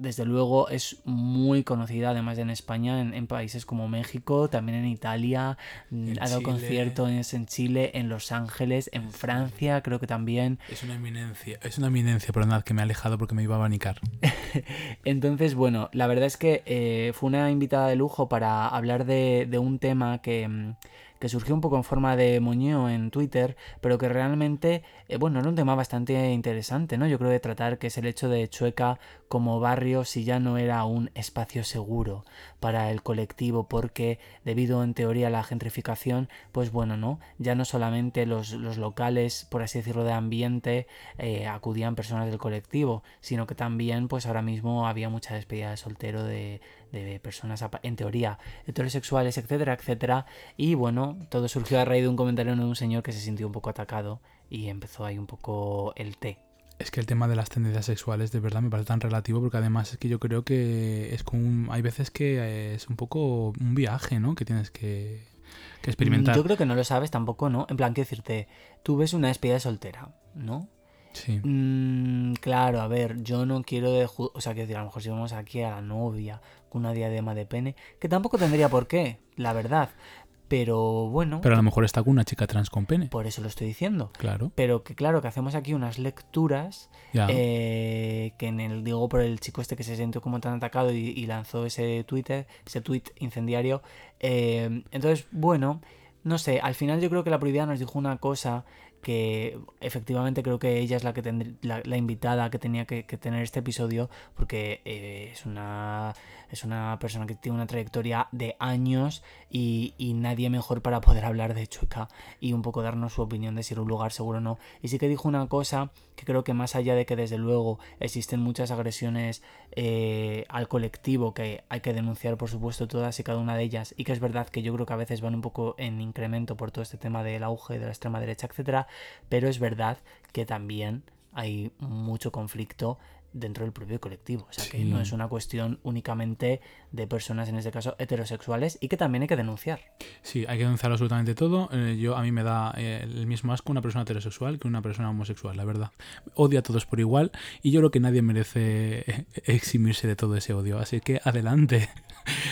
desde luego es muy conocida, además de en España, en, en países como México, también en Italia, mm, En ha dado conciertos en Chile, en Los Ángeles, en Francia, creo que también. Es una eminencia, es una eminencia, perdonad que me he alejado porque me iba a abanicar. Entonces, bueno, la verdad es que eh, fue una invitada de lujo para hablar de, de un tema que, mm, que surgió un poco en forma de moñeo en Twitter, pero que realmente, eh, bueno, era un tema bastante interesante, ¿no? Yo creo de tratar que es el hecho de Chueca como barrio si ya no era un espacio seguro para el colectivo, porque debido en teoría a la gentrificación, pues bueno, ¿no? Ya no solamente los, los locales, por así decirlo, de ambiente, eh, acudían personas del colectivo, sino que también, pues ahora mismo había mucha despedida de soltero de, de personas, en teoría, heterosexuales, etcétera, etcétera. Y bueno, todo surgió a raíz de un comentario de un señor que se sintió un poco atacado y empezó ahí un poco el té. Es que el tema de las tendencias sexuales de verdad me parece tan relativo porque además es que yo creo que es como un- hay veces que eh, es un poco un viaje, ¿no? Que tienes que, que experimentar. Mm, Yo creo que no lo sabes tampoco, ¿no? En plan, quiero decirte, tú ves una despedida de soltera, ¿no? Sí. Mm, claro, a ver, yo no quiero de... O sea, que decir, a lo mejor si vamos aquí a la novia con una diadema de pene, que tampoco tendría por qué, la verdad. Pero bueno, Pero a lo mejor está con una chica trans con pene. por eso lo estoy diciendo. Claro. Pero que claro, que hacemos aquí unas lecturas Ya. eh, que en el digo por el chico este que se sintió como tan atacado y, y lanzó ese Twitter, ese tweet incendiario. Eh, entonces, bueno, no sé, al final yo creo que la prohibida nos dijo una cosa que efectivamente creo que ella es la que tendr- la, la invitada que tenía que, que tener este episodio porque eh, es una es una persona que tiene una trayectoria de años y, y nadie mejor para poder hablar de Chueca y un poco darnos su opinión de si era un lugar seguro o no. Y sí que dijo una cosa que creo que más allá de que desde luego existen muchas agresiones eh, al colectivo que hay que denunciar por supuesto todas y cada una de ellas y que es verdad que yo creo que a veces van un poco en incremento por todo este tema del auge de la extrema derecha, etcétera, pero es verdad que también hay mucho conflicto dentro del propio colectivo. O sea que no es una cuestión únicamente de personas, en este caso heterosexuales, y que también hay que denunciar. Sí, hay que denunciar absolutamente todo. Eh, yo a mí me da eh, el mismo asco una persona heterosexual que una persona homosexual, la verdad. Odia a todos por igual y yo creo que nadie merece eh, eximirse de todo ese odio. Así que adelante.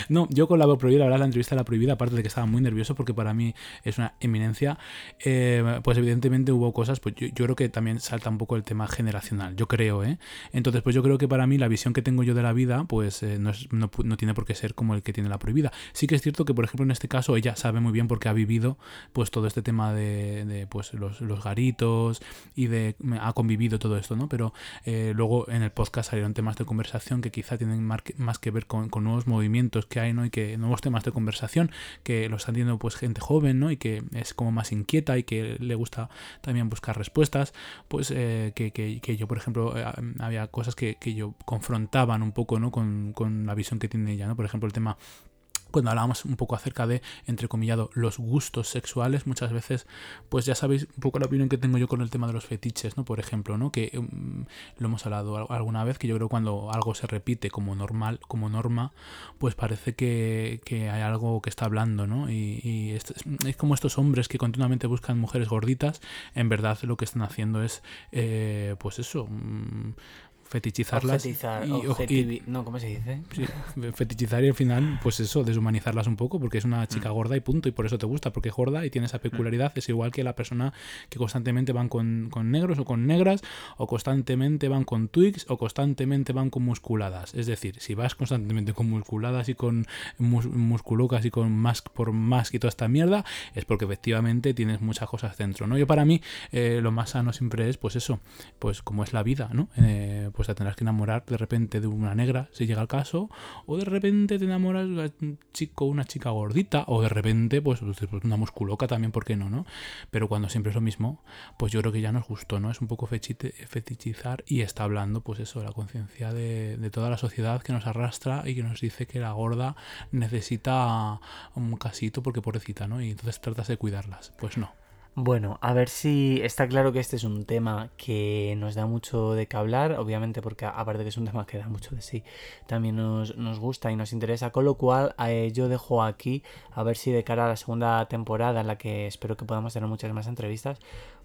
No, yo con la prohibida, la verdad, la entrevista la prohibida, aparte de que estaba muy nervioso porque para mí es una eminencia, pues evidentemente hubo cosas, pues yo, creo que también salta un poco el tema generacional, yo creo, ¿eh? Entonces, pues yo creo que para mí la visión que tengo yo de la vida, pues no, es- no no tiene por qué ser como el que tiene la prohibida. Sí que es cierto que, por ejemplo, en este caso ella sabe muy bien porque ha vivido pues todo este tema de, pues los, los garitos y de ha convivido todo esto, ¿no? Pero eh, luego en el podcast salieron temas de conversación que quizá tienen más que ver con, con nuevos movimientos que hay, ¿no? Y que nuevos temas de conversación que los están teniendo pues gente joven, ¿no? Y que es como más inquieta y que le gusta también buscar respuestas, pues eh, que, que- que yo, por ejemplo, eh, había cosas que, que yo confrontaban un poco, ¿no? Con, con la visión que tiene Por ejemplo, el tema cuando hablábamos un poco acerca de, entrecomillado, los gustos sexuales, muchas veces, pues ya sabéis un poco la opinión que tengo yo con el tema de los fetiches, ¿no? Por ejemplo, ¿no? Que mm, lo hemos hablado al- alguna vez, que yo creo que cuando algo se repite como normal, como norma, pues parece que, que hay algo que está hablando, ¿no? Y, es como estos hombres que continuamente buscan mujeres gorditas, en verdad lo que están haciendo es, eh, pues eso, mm, fetichizarlas. Objetizar, y- No, ¿cómo se dice? Sí, fetichizar y al final, pues eso, deshumanizarlas un poco, porque es una chica gorda y punto, y por eso te gusta, porque es gorda y tiene esa peculiaridad, es igual que la persona que constantemente van con, con negros o con negras, o constantemente van con twigs, o constantemente van con musculadas. Es decir, si vas constantemente con musculadas y con mus- musculocas y con mask por mask y toda esta mierda, es porque efectivamente tienes muchas cosas dentro, ¿no? Yo para mí, eh, lo más sano siempre es, pues eso, pues como es la vida, ¿no? Eh, pues te tendrás que enamorar de repente de una negra, si llega el caso, o de repente te enamoras de un chico una chica gordita, o de repente, pues, pues, pues, una musculoca también, ¿por qué no, no? Pero cuando siempre es lo mismo, pues yo creo que ya no es justo, ¿no? Es un poco fechite- fetichizar y está hablando, pues eso, la conciencia de, de toda la sociedad que nos arrastra y que nos dice que la gorda necesita un casito porque pobrecita, ¿no? Y entonces tratas de cuidarlas. Pues no. Bueno, a ver si está claro que este es un tema que nos da mucho de qué hablar, obviamente porque aparte que es un tema que da mucho de sí, también nos, nos gusta y nos interesa, con lo cual eh, yo dejo aquí a ver si de cara a la segunda temporada en la que espero que podamos tener muchas más entrevistas,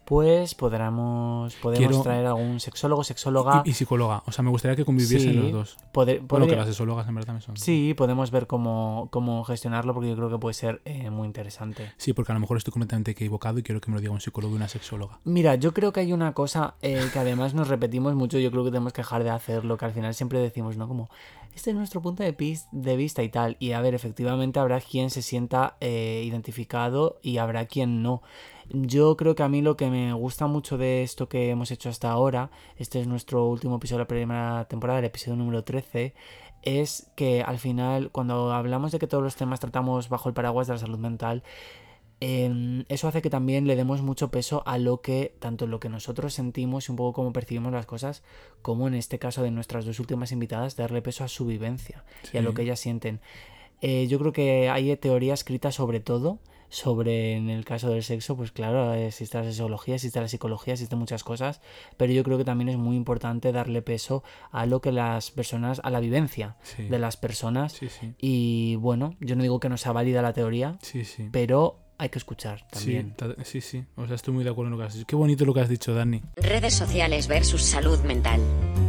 pues podremos, podemos Quiero- traer algún sexólogo, sexóloga. Y, y psicóloga. O sea, me gustaría que conviviesen Sí, los dos. poder- Bueno, podría- que las sexólogas en verdad también son. Sí, podemos ver cómo, cómo gestionarlo porque yo creo que puede ser eh, muy interesante. Sí, porque a lo mejor estoy completamente equivocado y quiero que me lo diga un psicólogo y una sexóloga. Mira, yo creo que hay una cosa eh, que además nos repetimos mucho, yo creo que tenemos que dejar de hacerlo, que al final siempre decimos, ¿no? Como, este es nuestro punto de, de vista y tal. Y a ver, efectivamente habrá quien se sienta eh, identificado y habrá quien no. Yo creo que a mí lo que me gusta mucho de esto que hemos hecho hasta ahora, este es nuestro último episodio de la primera temporada, el episodio número 13, es que al final, cuando hablamos de que todos los temas tratamos bajo el paraguas de la salud mental, eh, eso hace que también le demos mucho peso a lo que, tanto lo que nosotros sentimos y un poco cómo percibimos las cosas, como en este caso de nuestras dos últimas invitadas, darle peso a su vivencia y a lo que ellas sienten. Eh, yo creo que hay teoría escrita sobre todo, sobre en el caso del sexo, pues claro, existe la sexología, existe la psicología, existen muchas cosas, pero yo creo que también es muy importante darle peso a lo que las personas, a la vivencia Sí. de las personas. Sí, sí. Y bueno, yo no digo que no sea válida la teoría, Sí, sí. pero hay que escuchar Sí, también. ta- sí, sí. O sea, estoy muy de acuerdo en lo que has dicho. Qué bonito lo que has dicho, Dani. Redes sociales versus salud mental.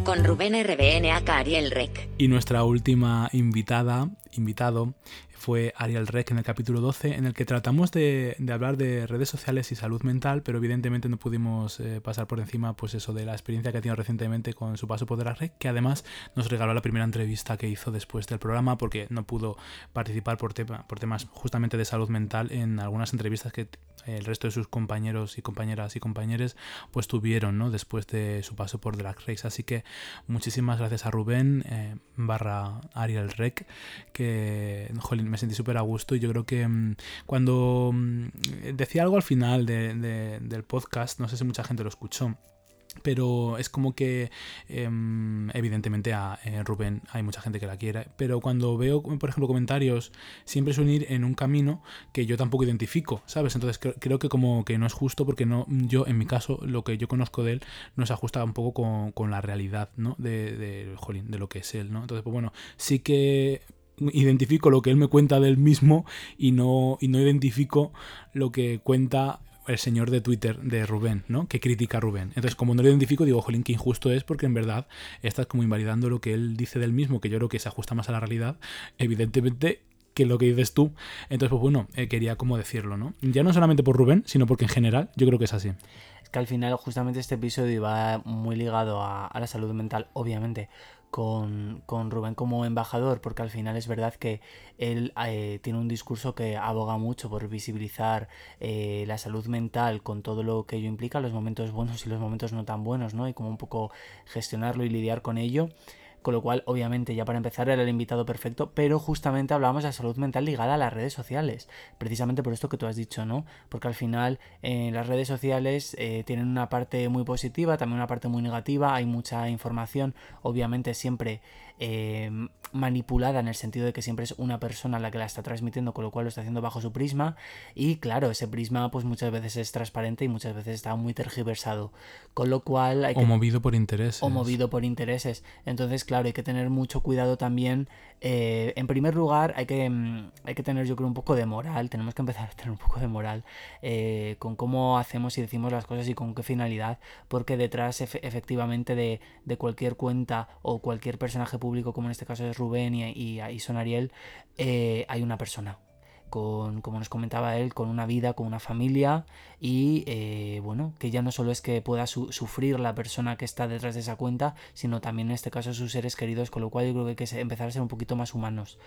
Con Rubén RBN Ariel Rec. Y nuestra última invitada, invitado, fue Ariel Rec en el capítulo 12, en el que tratamos de, hablar de redes sociales y salud mental, pero evidentemente no pudimos eh, pasar por encima, pues eso, de la experiencia que ha tenido recientemente con su paso por Drag Race, que además nos regaló la primera entrevista que hizo después del programa, porque no pudo participar por, tema, por temas justamente de salud mental en algunas entrevistas que el resto de sus compañeros y compañeras y compañeros pues tuvieron, ¿no? Después de su paso por Drag Race. Así que muchísimas gracias a Rubén eh, barra Ariel Rec, que jolín, me sentí súper a gusto y yo creo que mm, cuando mm, decía algo al final de- de- del podcast, no sé si mucha gente lo escuchó, pero es como que em, evidentemente a eh, Rubén hay mucha gente que la quiere, pero cuando veo, por ejemplo, comentarios, siempre suelen ir en un camino que yo tampoco identifico, ¿sabes? Entonces cre- creo que como que no es justo porque no, yo, en mi caso, lo que yo conozco de él no se ajusta un poco con, con la realidad, ¿no? De, de, jolín, de lo que es él, ¿no? Entonces, pues bueno, sí que identifico lo que él me cuenta del mismo y no, y no identifico lo que cuenta el señor de Twitter de Rubén, ¿no? Que critica a Rubén. Entonces, como no lo identifico, digo, jolín, qué injusto es, porque en verdad estás como invalidando lo que él dice del mismo, que yo creo que se ajusta más a la realidad, evidentemente, que lo que dices tú. Entonces, pues bueno, eh, quería como decirlo, ¿no? Ya no solamente por Rubén, sino porque en general yo creo que es así. Es que al final justamente este episodio va muy ligado a, a la salud mental, obviamente, con, con Rubén como embajador, porque al final es verdad que él eh, tiene un discurso que aboga mucho por visibilizar eh, la salud mental con todo lo que ello implica, los momentos buenos y los momentos no tan buenos, ¿no? Y como un poco gestionarlo y lidiar con ello. Con lo cual, obviamente, ya para empezar era el invitado perfecto, pero justamente hablábamos de salud mental ligada a las redes sociales. Precisamente por esto que tú has dicho, ¿no? Porque al final eh, las redes sociales eh, tienen una parte muy positiva, también una parte muy negativa, hay mucha información, obviamente siempre eh, manipulada en el sentido de que siempre es una persona la que la está transmitiendo, con lo cual lo está haciendo bajo su prisma. Y claro, ese prisma pues muchas veces es transparente y muchas veces está muy tergiversado. Con lo cual hay O que movido por intereses. o movido por intereses. Entonces, claro, hay que tener mucho cuidado también. Eh, en primer lugar, hay que, mm, hay que tener, yo creo, un poco de moral. Tenemos que empezar a tener un poco de moral eh, con cómo hacemos y decimos las cosas y con qué finalidad. Porque detrás, efe- efectivamente, de, de cualquier cuenta o cualquier personaje público, como en este caso es Rubén y, y, Son Ariel, eh, hay una persona con, como nos comentaba él, con una vida, con una familia y eh, bueno, que ya no solo es que pueda su- sufrir la persona que está detrás de esa cuenta, sino también en este caso sus seres queridos, con lo cual yo creo que hay que empezar a ser un poquito más humanos.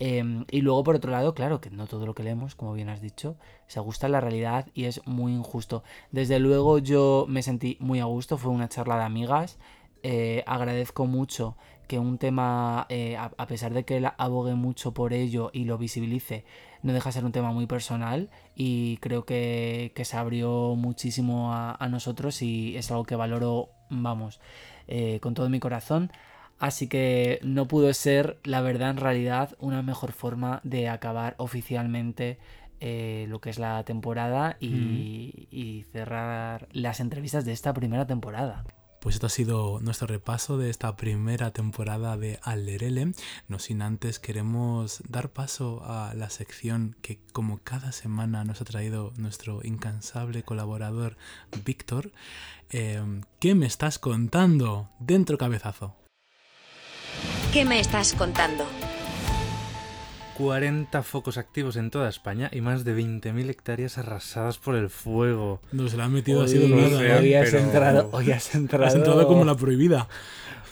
Eh, y luego por otro lado, claro, que no todo lo que leemos, como bien has dicho, se ajusta a la realidad y es muy injusto. Desde luego yo me sentí muy a gusto, fue una charla de amigas, eh, agradezco mucho que un tema, eh, a, a pesar de que él abogue mucho por ello y lo visibilice, no deja de ser un tema muy personal y creo que, que se abrió muchísimo a, a nosotros y es algo que valoro, vamos, eh, con todo mi corazón. Así que no pudo ser, la verdad, en realidad, una mejor forma de acabar oficialmente eh, lo que es la temporada y, y cerrar las entrevistas de esta primera temporada. Pues esto ha sido nuestro repaso de esta primera temporada de Alderele. No sin antes queremos dar paso a la sección que como cada semana nos ha traído nuestro incansable colaborador Víctor. Eh, ¿Qué me estás contando? Dentro cabezazo. ¿Qué me estás contando? 40 focos activos en toda España y más de 20.000 hectáreas arrasadas por el fuego. Nos la ha metido así Hoy- de nada. hoy has pero- entrado, hoy has entrado, Has entrado como la prohibida.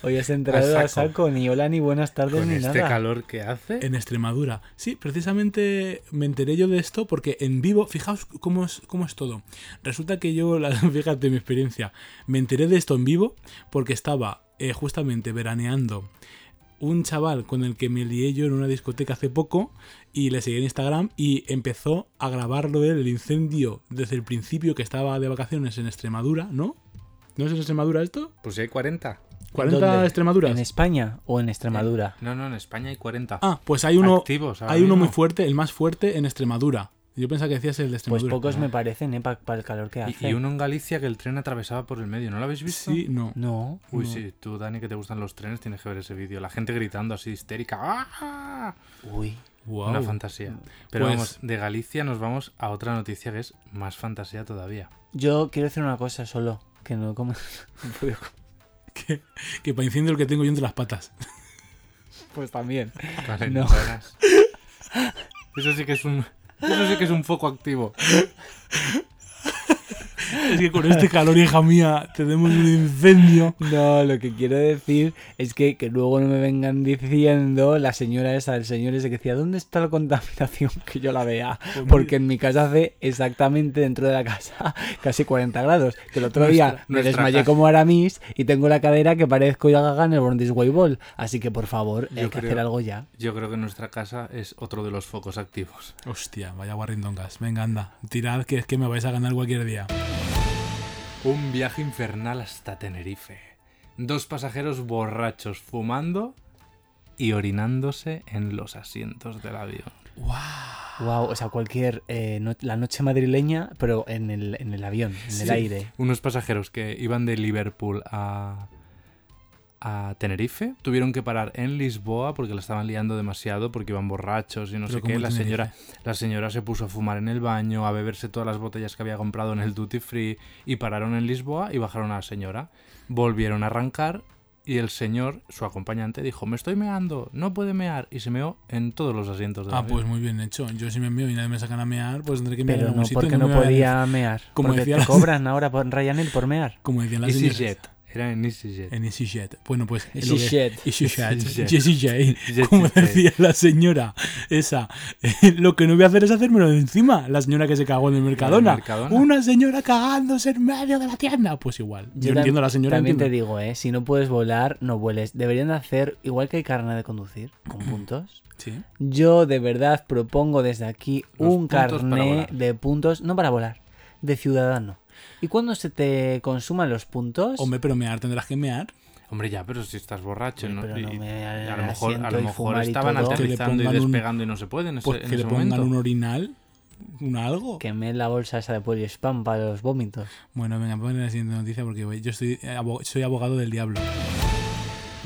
hoy has entrado A a saco. ni hola ni buenas tardes Con ni este nada. calor que hace. En Extremadura. Sí, precisamente me enteré yo de esto porque en vivo, fijaos cómo es, cómo es todo. Resulta que yo, la- fíjate mi experiencia, me enteré de esto en vivo porque estaba eh, justamente veraneando un chaval con el que me lié yo en una discoteca hace poco y le seguí en Instagram y empezó a grabarlo él, el incendio desde el principio que estaba de vacaciones en Extremadura, ¿no? ¿No es en Extremadura esto? Pues si hay 40. ¿40 ¿Dónde? Extremaduras? ¿En España o en Extremadura? No, no, en España hay 40. Ah, pues hay uno, Activos hay uno muy fuerte, el más fuerte en Extremadura. Yo pensaba que decías el de Pues pocos me parecen, ¿eh? Para el calor que hace. Y, y uno en Galicia que el tren atravesaba por el medio. ¿No lo habéis visto? Sí, no. No. Uy, No. sí, tú, Dani, que te gustan los trenes, tienes que ver ese vídeo. La gente gritando así histérica. ¡Ah! Uy. Wow. Una fantasía. Pero Pues- vamos, de Galicia nos vamos a otra noticia que es más fantasía todavía. Yo quiero decir una cosa solo. Que no como... que, que para incendio el que tengo yo entre las patas. Pues también. Vale, No. Eso sí que es un. Eso sí que es un foco activo. es que con este calor, hija mía, tenemos un incendio. No, lo que quiero decir es que, que luego no me vengan diciendo la señora esa, el señor ese que decía, ¿dónde está la contaminación? Que yo la vea. Porque en mi casa hace exactamente dentro de la casa casi 40 grados. Que el otro día me desmayé casa. como Aramis y tengo la cadera que parezco ya gaga en el Born This Way Ball. Así que por favor, Yo hay que hacer algo ya. Yo creo que nuestra casa es otro de los focos activos. Hostia, vaya guarrindongas. Venga, anda. Tirad que es que me vais a ganar cualquier día. Un viaje infernal hasta Tenerife. Dos pasajeros borrachos fumando y orinándose en los asientos del avión. Wow, o sea, cualquier. eh, no- la noche madrileña, pero en el, en el avión, en el Sí. aire. Unos pasajeros que iban de Liverpool a, a Tenerife tuvieron que parar en Lisboa porque la estaban liando demasiado porque iban borrachos y no Pero sé qué. ¿cómo La Tenerife? señora, la señora se puso a fumar en el baño, a beberse todas las botellas que había comprado en el duty free y pararon en Lisboa y bajaron a la señora. Volvieron a arrancar y el señor, su acompañante, dijo, me estoy meando, no puede mear y se meó en todos los asientos del Ah, pues muy bien hecho. Yo si me meo y nadie me sacan a mear, pues tendré que mear Pero en algún no, sitio. porque no me podía mear. Como porque decía te la- cobran ahora por Ryanair por mear. Como decían las señoras. Era en EasyJet. En EasyJet. Bueno, pues. EasyJet. EasyJet. EasyJet. Como decía la señora esa. lo que no voy a hacer es hacérmelo de encima. La señora que se cagó en el Mercadona. Mercadona. Una señora cagándose en medio de la tienda. Pues igual. Yo, entiendo a la señora. También te digo, ¿eh? Si no puedes volar, no vueles. Deberían de hacer, igual que hay carnet de conducir, con puntos. Sí. Yo de verdad propongo desde aquí Los un volar. de puntos, no para volar, de ciudadano. Y cuando se te consuman los puntos, Hombre, pero mear tendrás que mear. Hombre, ya, pero si estás borracho, ¿no? pero no me- y a lo mejor, a lo mejor estaban aterrizando y Que pongan un- despegando y no se pueden Pues en que le ese pongan momento. un orinal. Un algo. quemé la bolsa esa de pollo spam para los vómitos. Bueno, venga, ponle la siguiente noticia porque yo soy abogado del diablo.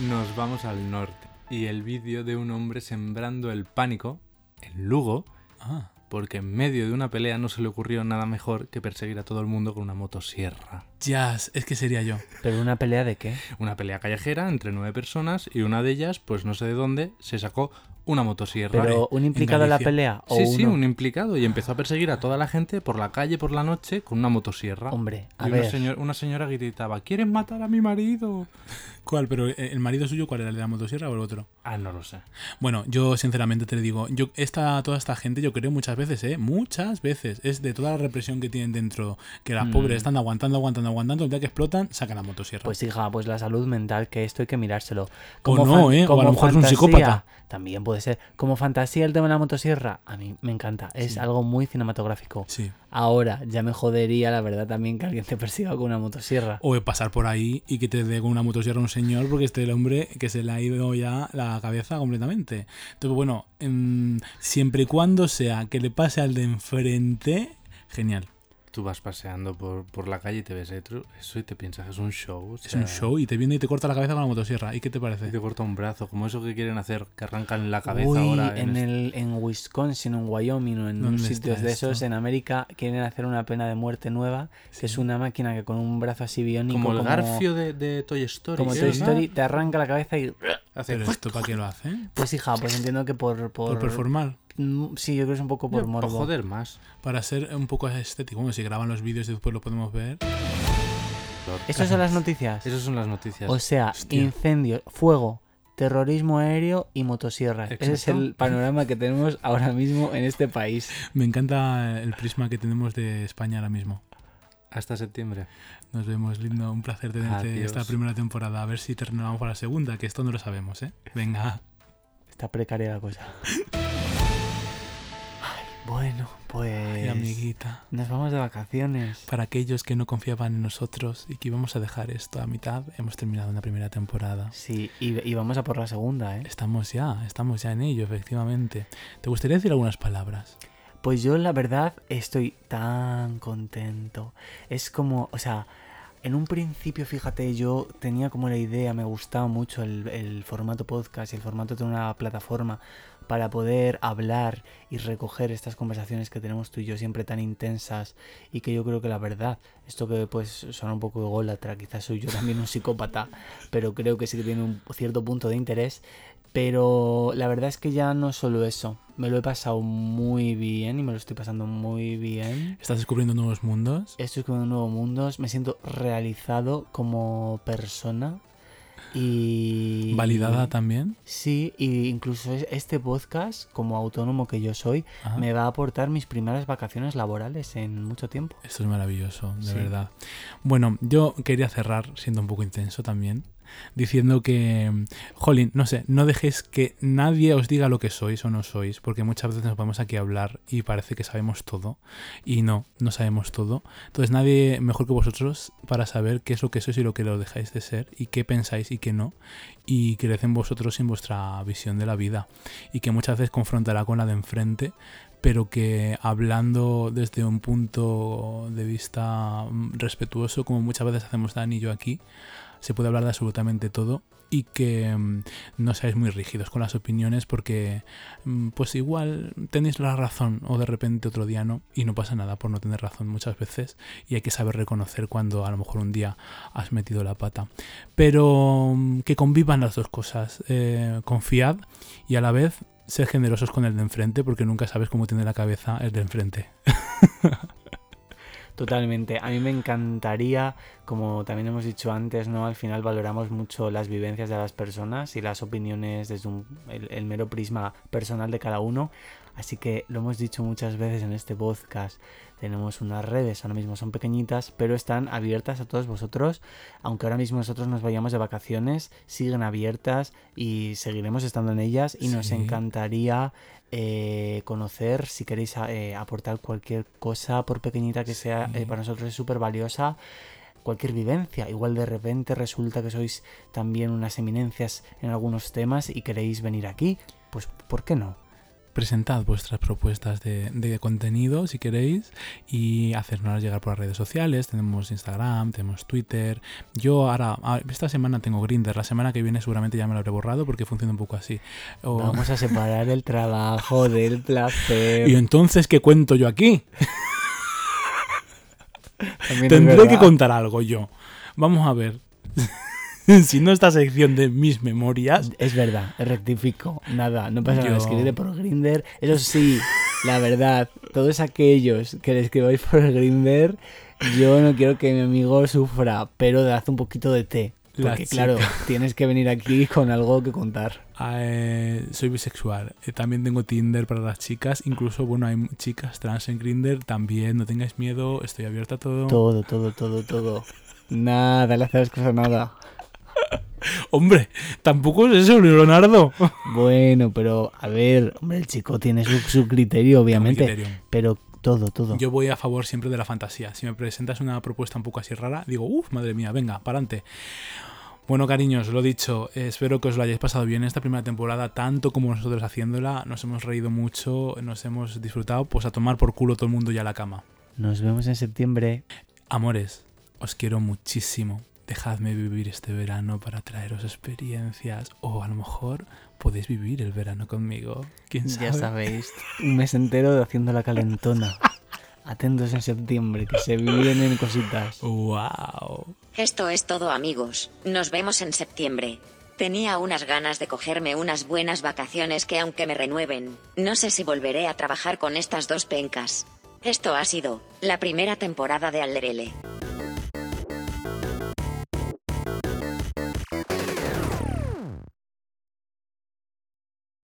Nos vamos al norte. Y el vídeo de un hombre sembrando el pánico en Lugo, Ah. Porque en medio de una pelea no se le ocurrió nada mejor que perseguir a todo el mundo con una motosierra. Jazz, es que sería yo. ¿Pero una pelea de qué? Una pelea callejera entre nueve personas y una de ellas, pues no sé de dónde, se sacó una motosierra. ¿Pero un implicado en la pelea? ¿O Sí, sí, un implicado y empezó a perseguir a toda la gente por la calle por la noche con una motosierra. Hombre, a y una, ver. señor- una señora gritaba, ¿quieren matar a mi marido? ¿Cuál? ¿Pero eh, el marido suyo cuál era? ¿El de la motosierra o el otro? Ah, no lo sé. Bueno, yo sinceramente te digo, yo esta, toda esta gente, yo creo muchas veces, ¿eh? Muchas veces, es de toda la represión que tienen dentro, que las Mm. pobres están aguantando, aguantando, aguantando, el día que explotan, sacan la motosierra. Pues hija, pues la salud mental, que esto hay que mirárselo. O no, ¿eh? O a lo mejor es un psicópata. También puede puede ser. Como fantasía el tema de la motosierra, a mí me encanta. Es Sí. algo muy cinematográfico. Sí. Ahora, ya me jodería, la verdad, también que alguien te persiga con una motosierra. O pasar por ahí y que te dé con una motosierra un señor porque este el hombre que se le ha ido ya la cabeza completamente. Entonces, bueno, em, siempre y cuando sea que le pase al de enfrente, genial. Tú vas paseando por, por la calle y te ves eso eso y te piensas que es un show. o Es un show y te viene y te corta la cabeza con la motosierra. ¿Y qué te Y parece? te corta un brazo, como eso que quieren hacer, que arrancan la cabeza Uy, ahora. en, este- el, en Wisconsin o en Wyoming o en ¿Dónde unos sitios de esos en América quieren hacer una pena de muerte nueva, que es una máquina que con un brazo así biónico Como el Garfio de, de Toy Story. como ¿sí? Toy. Story, te arranca la cabeza y... Hace ¿Pero esto para qué lo hacen? Pues hija, pues entiendo que por... Por, Por performar. Mm, Sí, yo creo que es un poco por morbo. joder más. Para ser un poco estético. Bueno, si graban los vídeos y después lo podemos ver. ¿Estas son las noticias? Esas son las noticias. O sea, Hostia. incendios, fuego, terrorismo aéreo y motosierras. Ese es el panorama que tenemos ahora mismo en este país. Me encanta el prisma que tenemos de España ahora mismo. Hasta septiembre. Nos vemos, lindo. Un placer tenerte Adiós. esta primera temporada. A ver si terminamos para la segunda, que esto no lo sabemos, ¿eh? Venga. Está precaria la cosa. Bueno, pues... Ay, amiguita. Nos vamos de vacaciones. Para aquellos que no confiaban en nosotros y que íbamos a dejar esto a mitad, hemos terminado una primera temporada. Sí, y, y vamos a por la segunda, ¿eh? Estamos ya, estamos ya en ello, efectivamente. ¿Te gustaría decir algunas palabras? Pues yo la verdad estoy tan contento. Es como, o sea, en un principio, fíjate, yo tenía como la idea, me gustaba mucho el, el formato podcast y el formato de una plataforma para poder hablar y recoger estas conversaciones que tenemos tú y yo siempre tan intensas y que yo creo que la verdad, esto que pues suena un poco ególatra, quizás soy yo también un psicópata, pero creo que sí que tiene un cierto punto de interés, pero la verdad es que ya no solo eso, me lo he pasado muy bien y me lo estoy pasando muy bien. ¿Estás descubriendo nuevos mundos? Estoy con nuevos mundos, me siento realizado como persona y... ¿Validada también? Sí, y incluso es- este podcast, como autónomo que yo soy, Ajá. me va a aportar mis primeras vacaciones laborales en mucho tiempo. Esto es maravilloso, de Sí. verdad. Bueno, yo quería cerrar, siendo un poco intenso también, diciendo que, jolín, no sé, no dejéis que nadie os diga lo que sois o no sois, porque muchas veces nos vamos aquí a hablar y parece que sabemos todo, y no, no sabemos todo. Entonces nadie mejor que vosotros para saber qué es lo que sois y lo que lo dejáis de ser, y qué pensáis y qué no, y crecen vosotros en vuestra visión de la vida, y que muchas veces confrontará con la de enfrente, pero que hablando desde un punto de vista mm, respetuoso, como muchas veces hacemos Dan y yo aquí, se puede hablar de absolutamente todo y que mm, no seáis muy rígidos con las opiniones porque mm, pues igual tenéis la razón o de repente otro día no y no pasa nada por no tener razón muchas veces y hay que saber reconocer cuando a lo mejor un día has metido la pata. Pero mm, que convivan las dos cosas eh, confiad y a la vez sed generosos con el de enfrente porque nunca sabes cómo tiene la cabeza el de enfrente Totalmente. A mí me encantaría, como también hemos dicho antes, ¿no? Al final valoramos mucho las vivencias de las personas y las opiniones desde un- el, el mero prisma personal de cada uno. Así que lo hemos dicho muchas veces en este podcast. Tenemos unas redes, ahora mismo son pequeñitas, pero están abiertas a todos vosotros. Aunque ahora mismo nosotros nos vayamos de vacaciones, siguen abiertas y seguiremos estando en ellas. Y nos encantaría eh, conocer, si queréis eh, aportar cualquier cosa, por pequeñita que sea, Sí. eh, para nosotros es súper valiosa. Cualquier vivencia, igual de repente resulta que sois también unas eminencias en algunos temas y queréis venir aquí, pues ¿por qué no? Presentad vuestras propuestas de, de contenido si queréis y hacernos llegar por las redes sociales. Tenemos Instagram, tenemos Twitter. Yo ahora, ah, esta semana tengo Grinder, la semana que viene seguramente ya me lo habré borrado porque funciona un poco así. O- Vamos a separar el trabajo del placer. Y entonces, ¿qué cuento yo aquí? Tendré que contar algo yo. Vamos a ver. si no esta sección de mis memorias, Es verdad, rectifico. Nada, no pasa nada. Yo- Escribiré por Grinder. Eso sí, la verdad, todos aquellos que le escribáis por Grinder, yo no quiero que mi amigo sufra, pero haz un poquito de té. Porque claro, tienes que venir aquí con algo que contar. eh, soy bisexual. Eh, también tengo Tinder para las chicas. Incluso, bueno, hay chicas trans en Grinder. También, no tengáis miedo. Estoy abierta a todo. Todo, todo, todo, todo. Nada, le haces cosa nada. Hombre, tampoco es eso, Leonardo. Bueno, pero a ver, hombre, el chico tiene su, su criterio, obviamente. criterio. Pero todo, todo. Yo voy a favor siempre de la fantasía. Si me presentas una propuesta un poco así rara, digo, uff, madre mía, venga, para adelante. Bueno, cariños, lo dicho, espero que os lo hayáis pasado bien esta primera temporada, tanto como nosotros haciéndola. Nos hemos reído mucho, nos hemos disfrutado, pues a tomar por culo todo el mundo ya a la cama. Nos vemos en septiembre. Amores, os quiero muchísimo. Dejadme vivir este verano para traeros experiencias. O a lo mejor podéis vivir el verano conmigo. ¿Quién sabe? Ya sabéis, un mes entero de haciendo la calentona. Atentos en septiembre, que se vienen cositas. ¡Wow! Esto es todo amigos, nos vemos en septiembre. Tenía unas ganas de cogerme unas buenas vacaciones que aunque me renueven, no sé si volveré a trabajar con estas dos pencas. Esto ha sido la primera temporada de Alderele.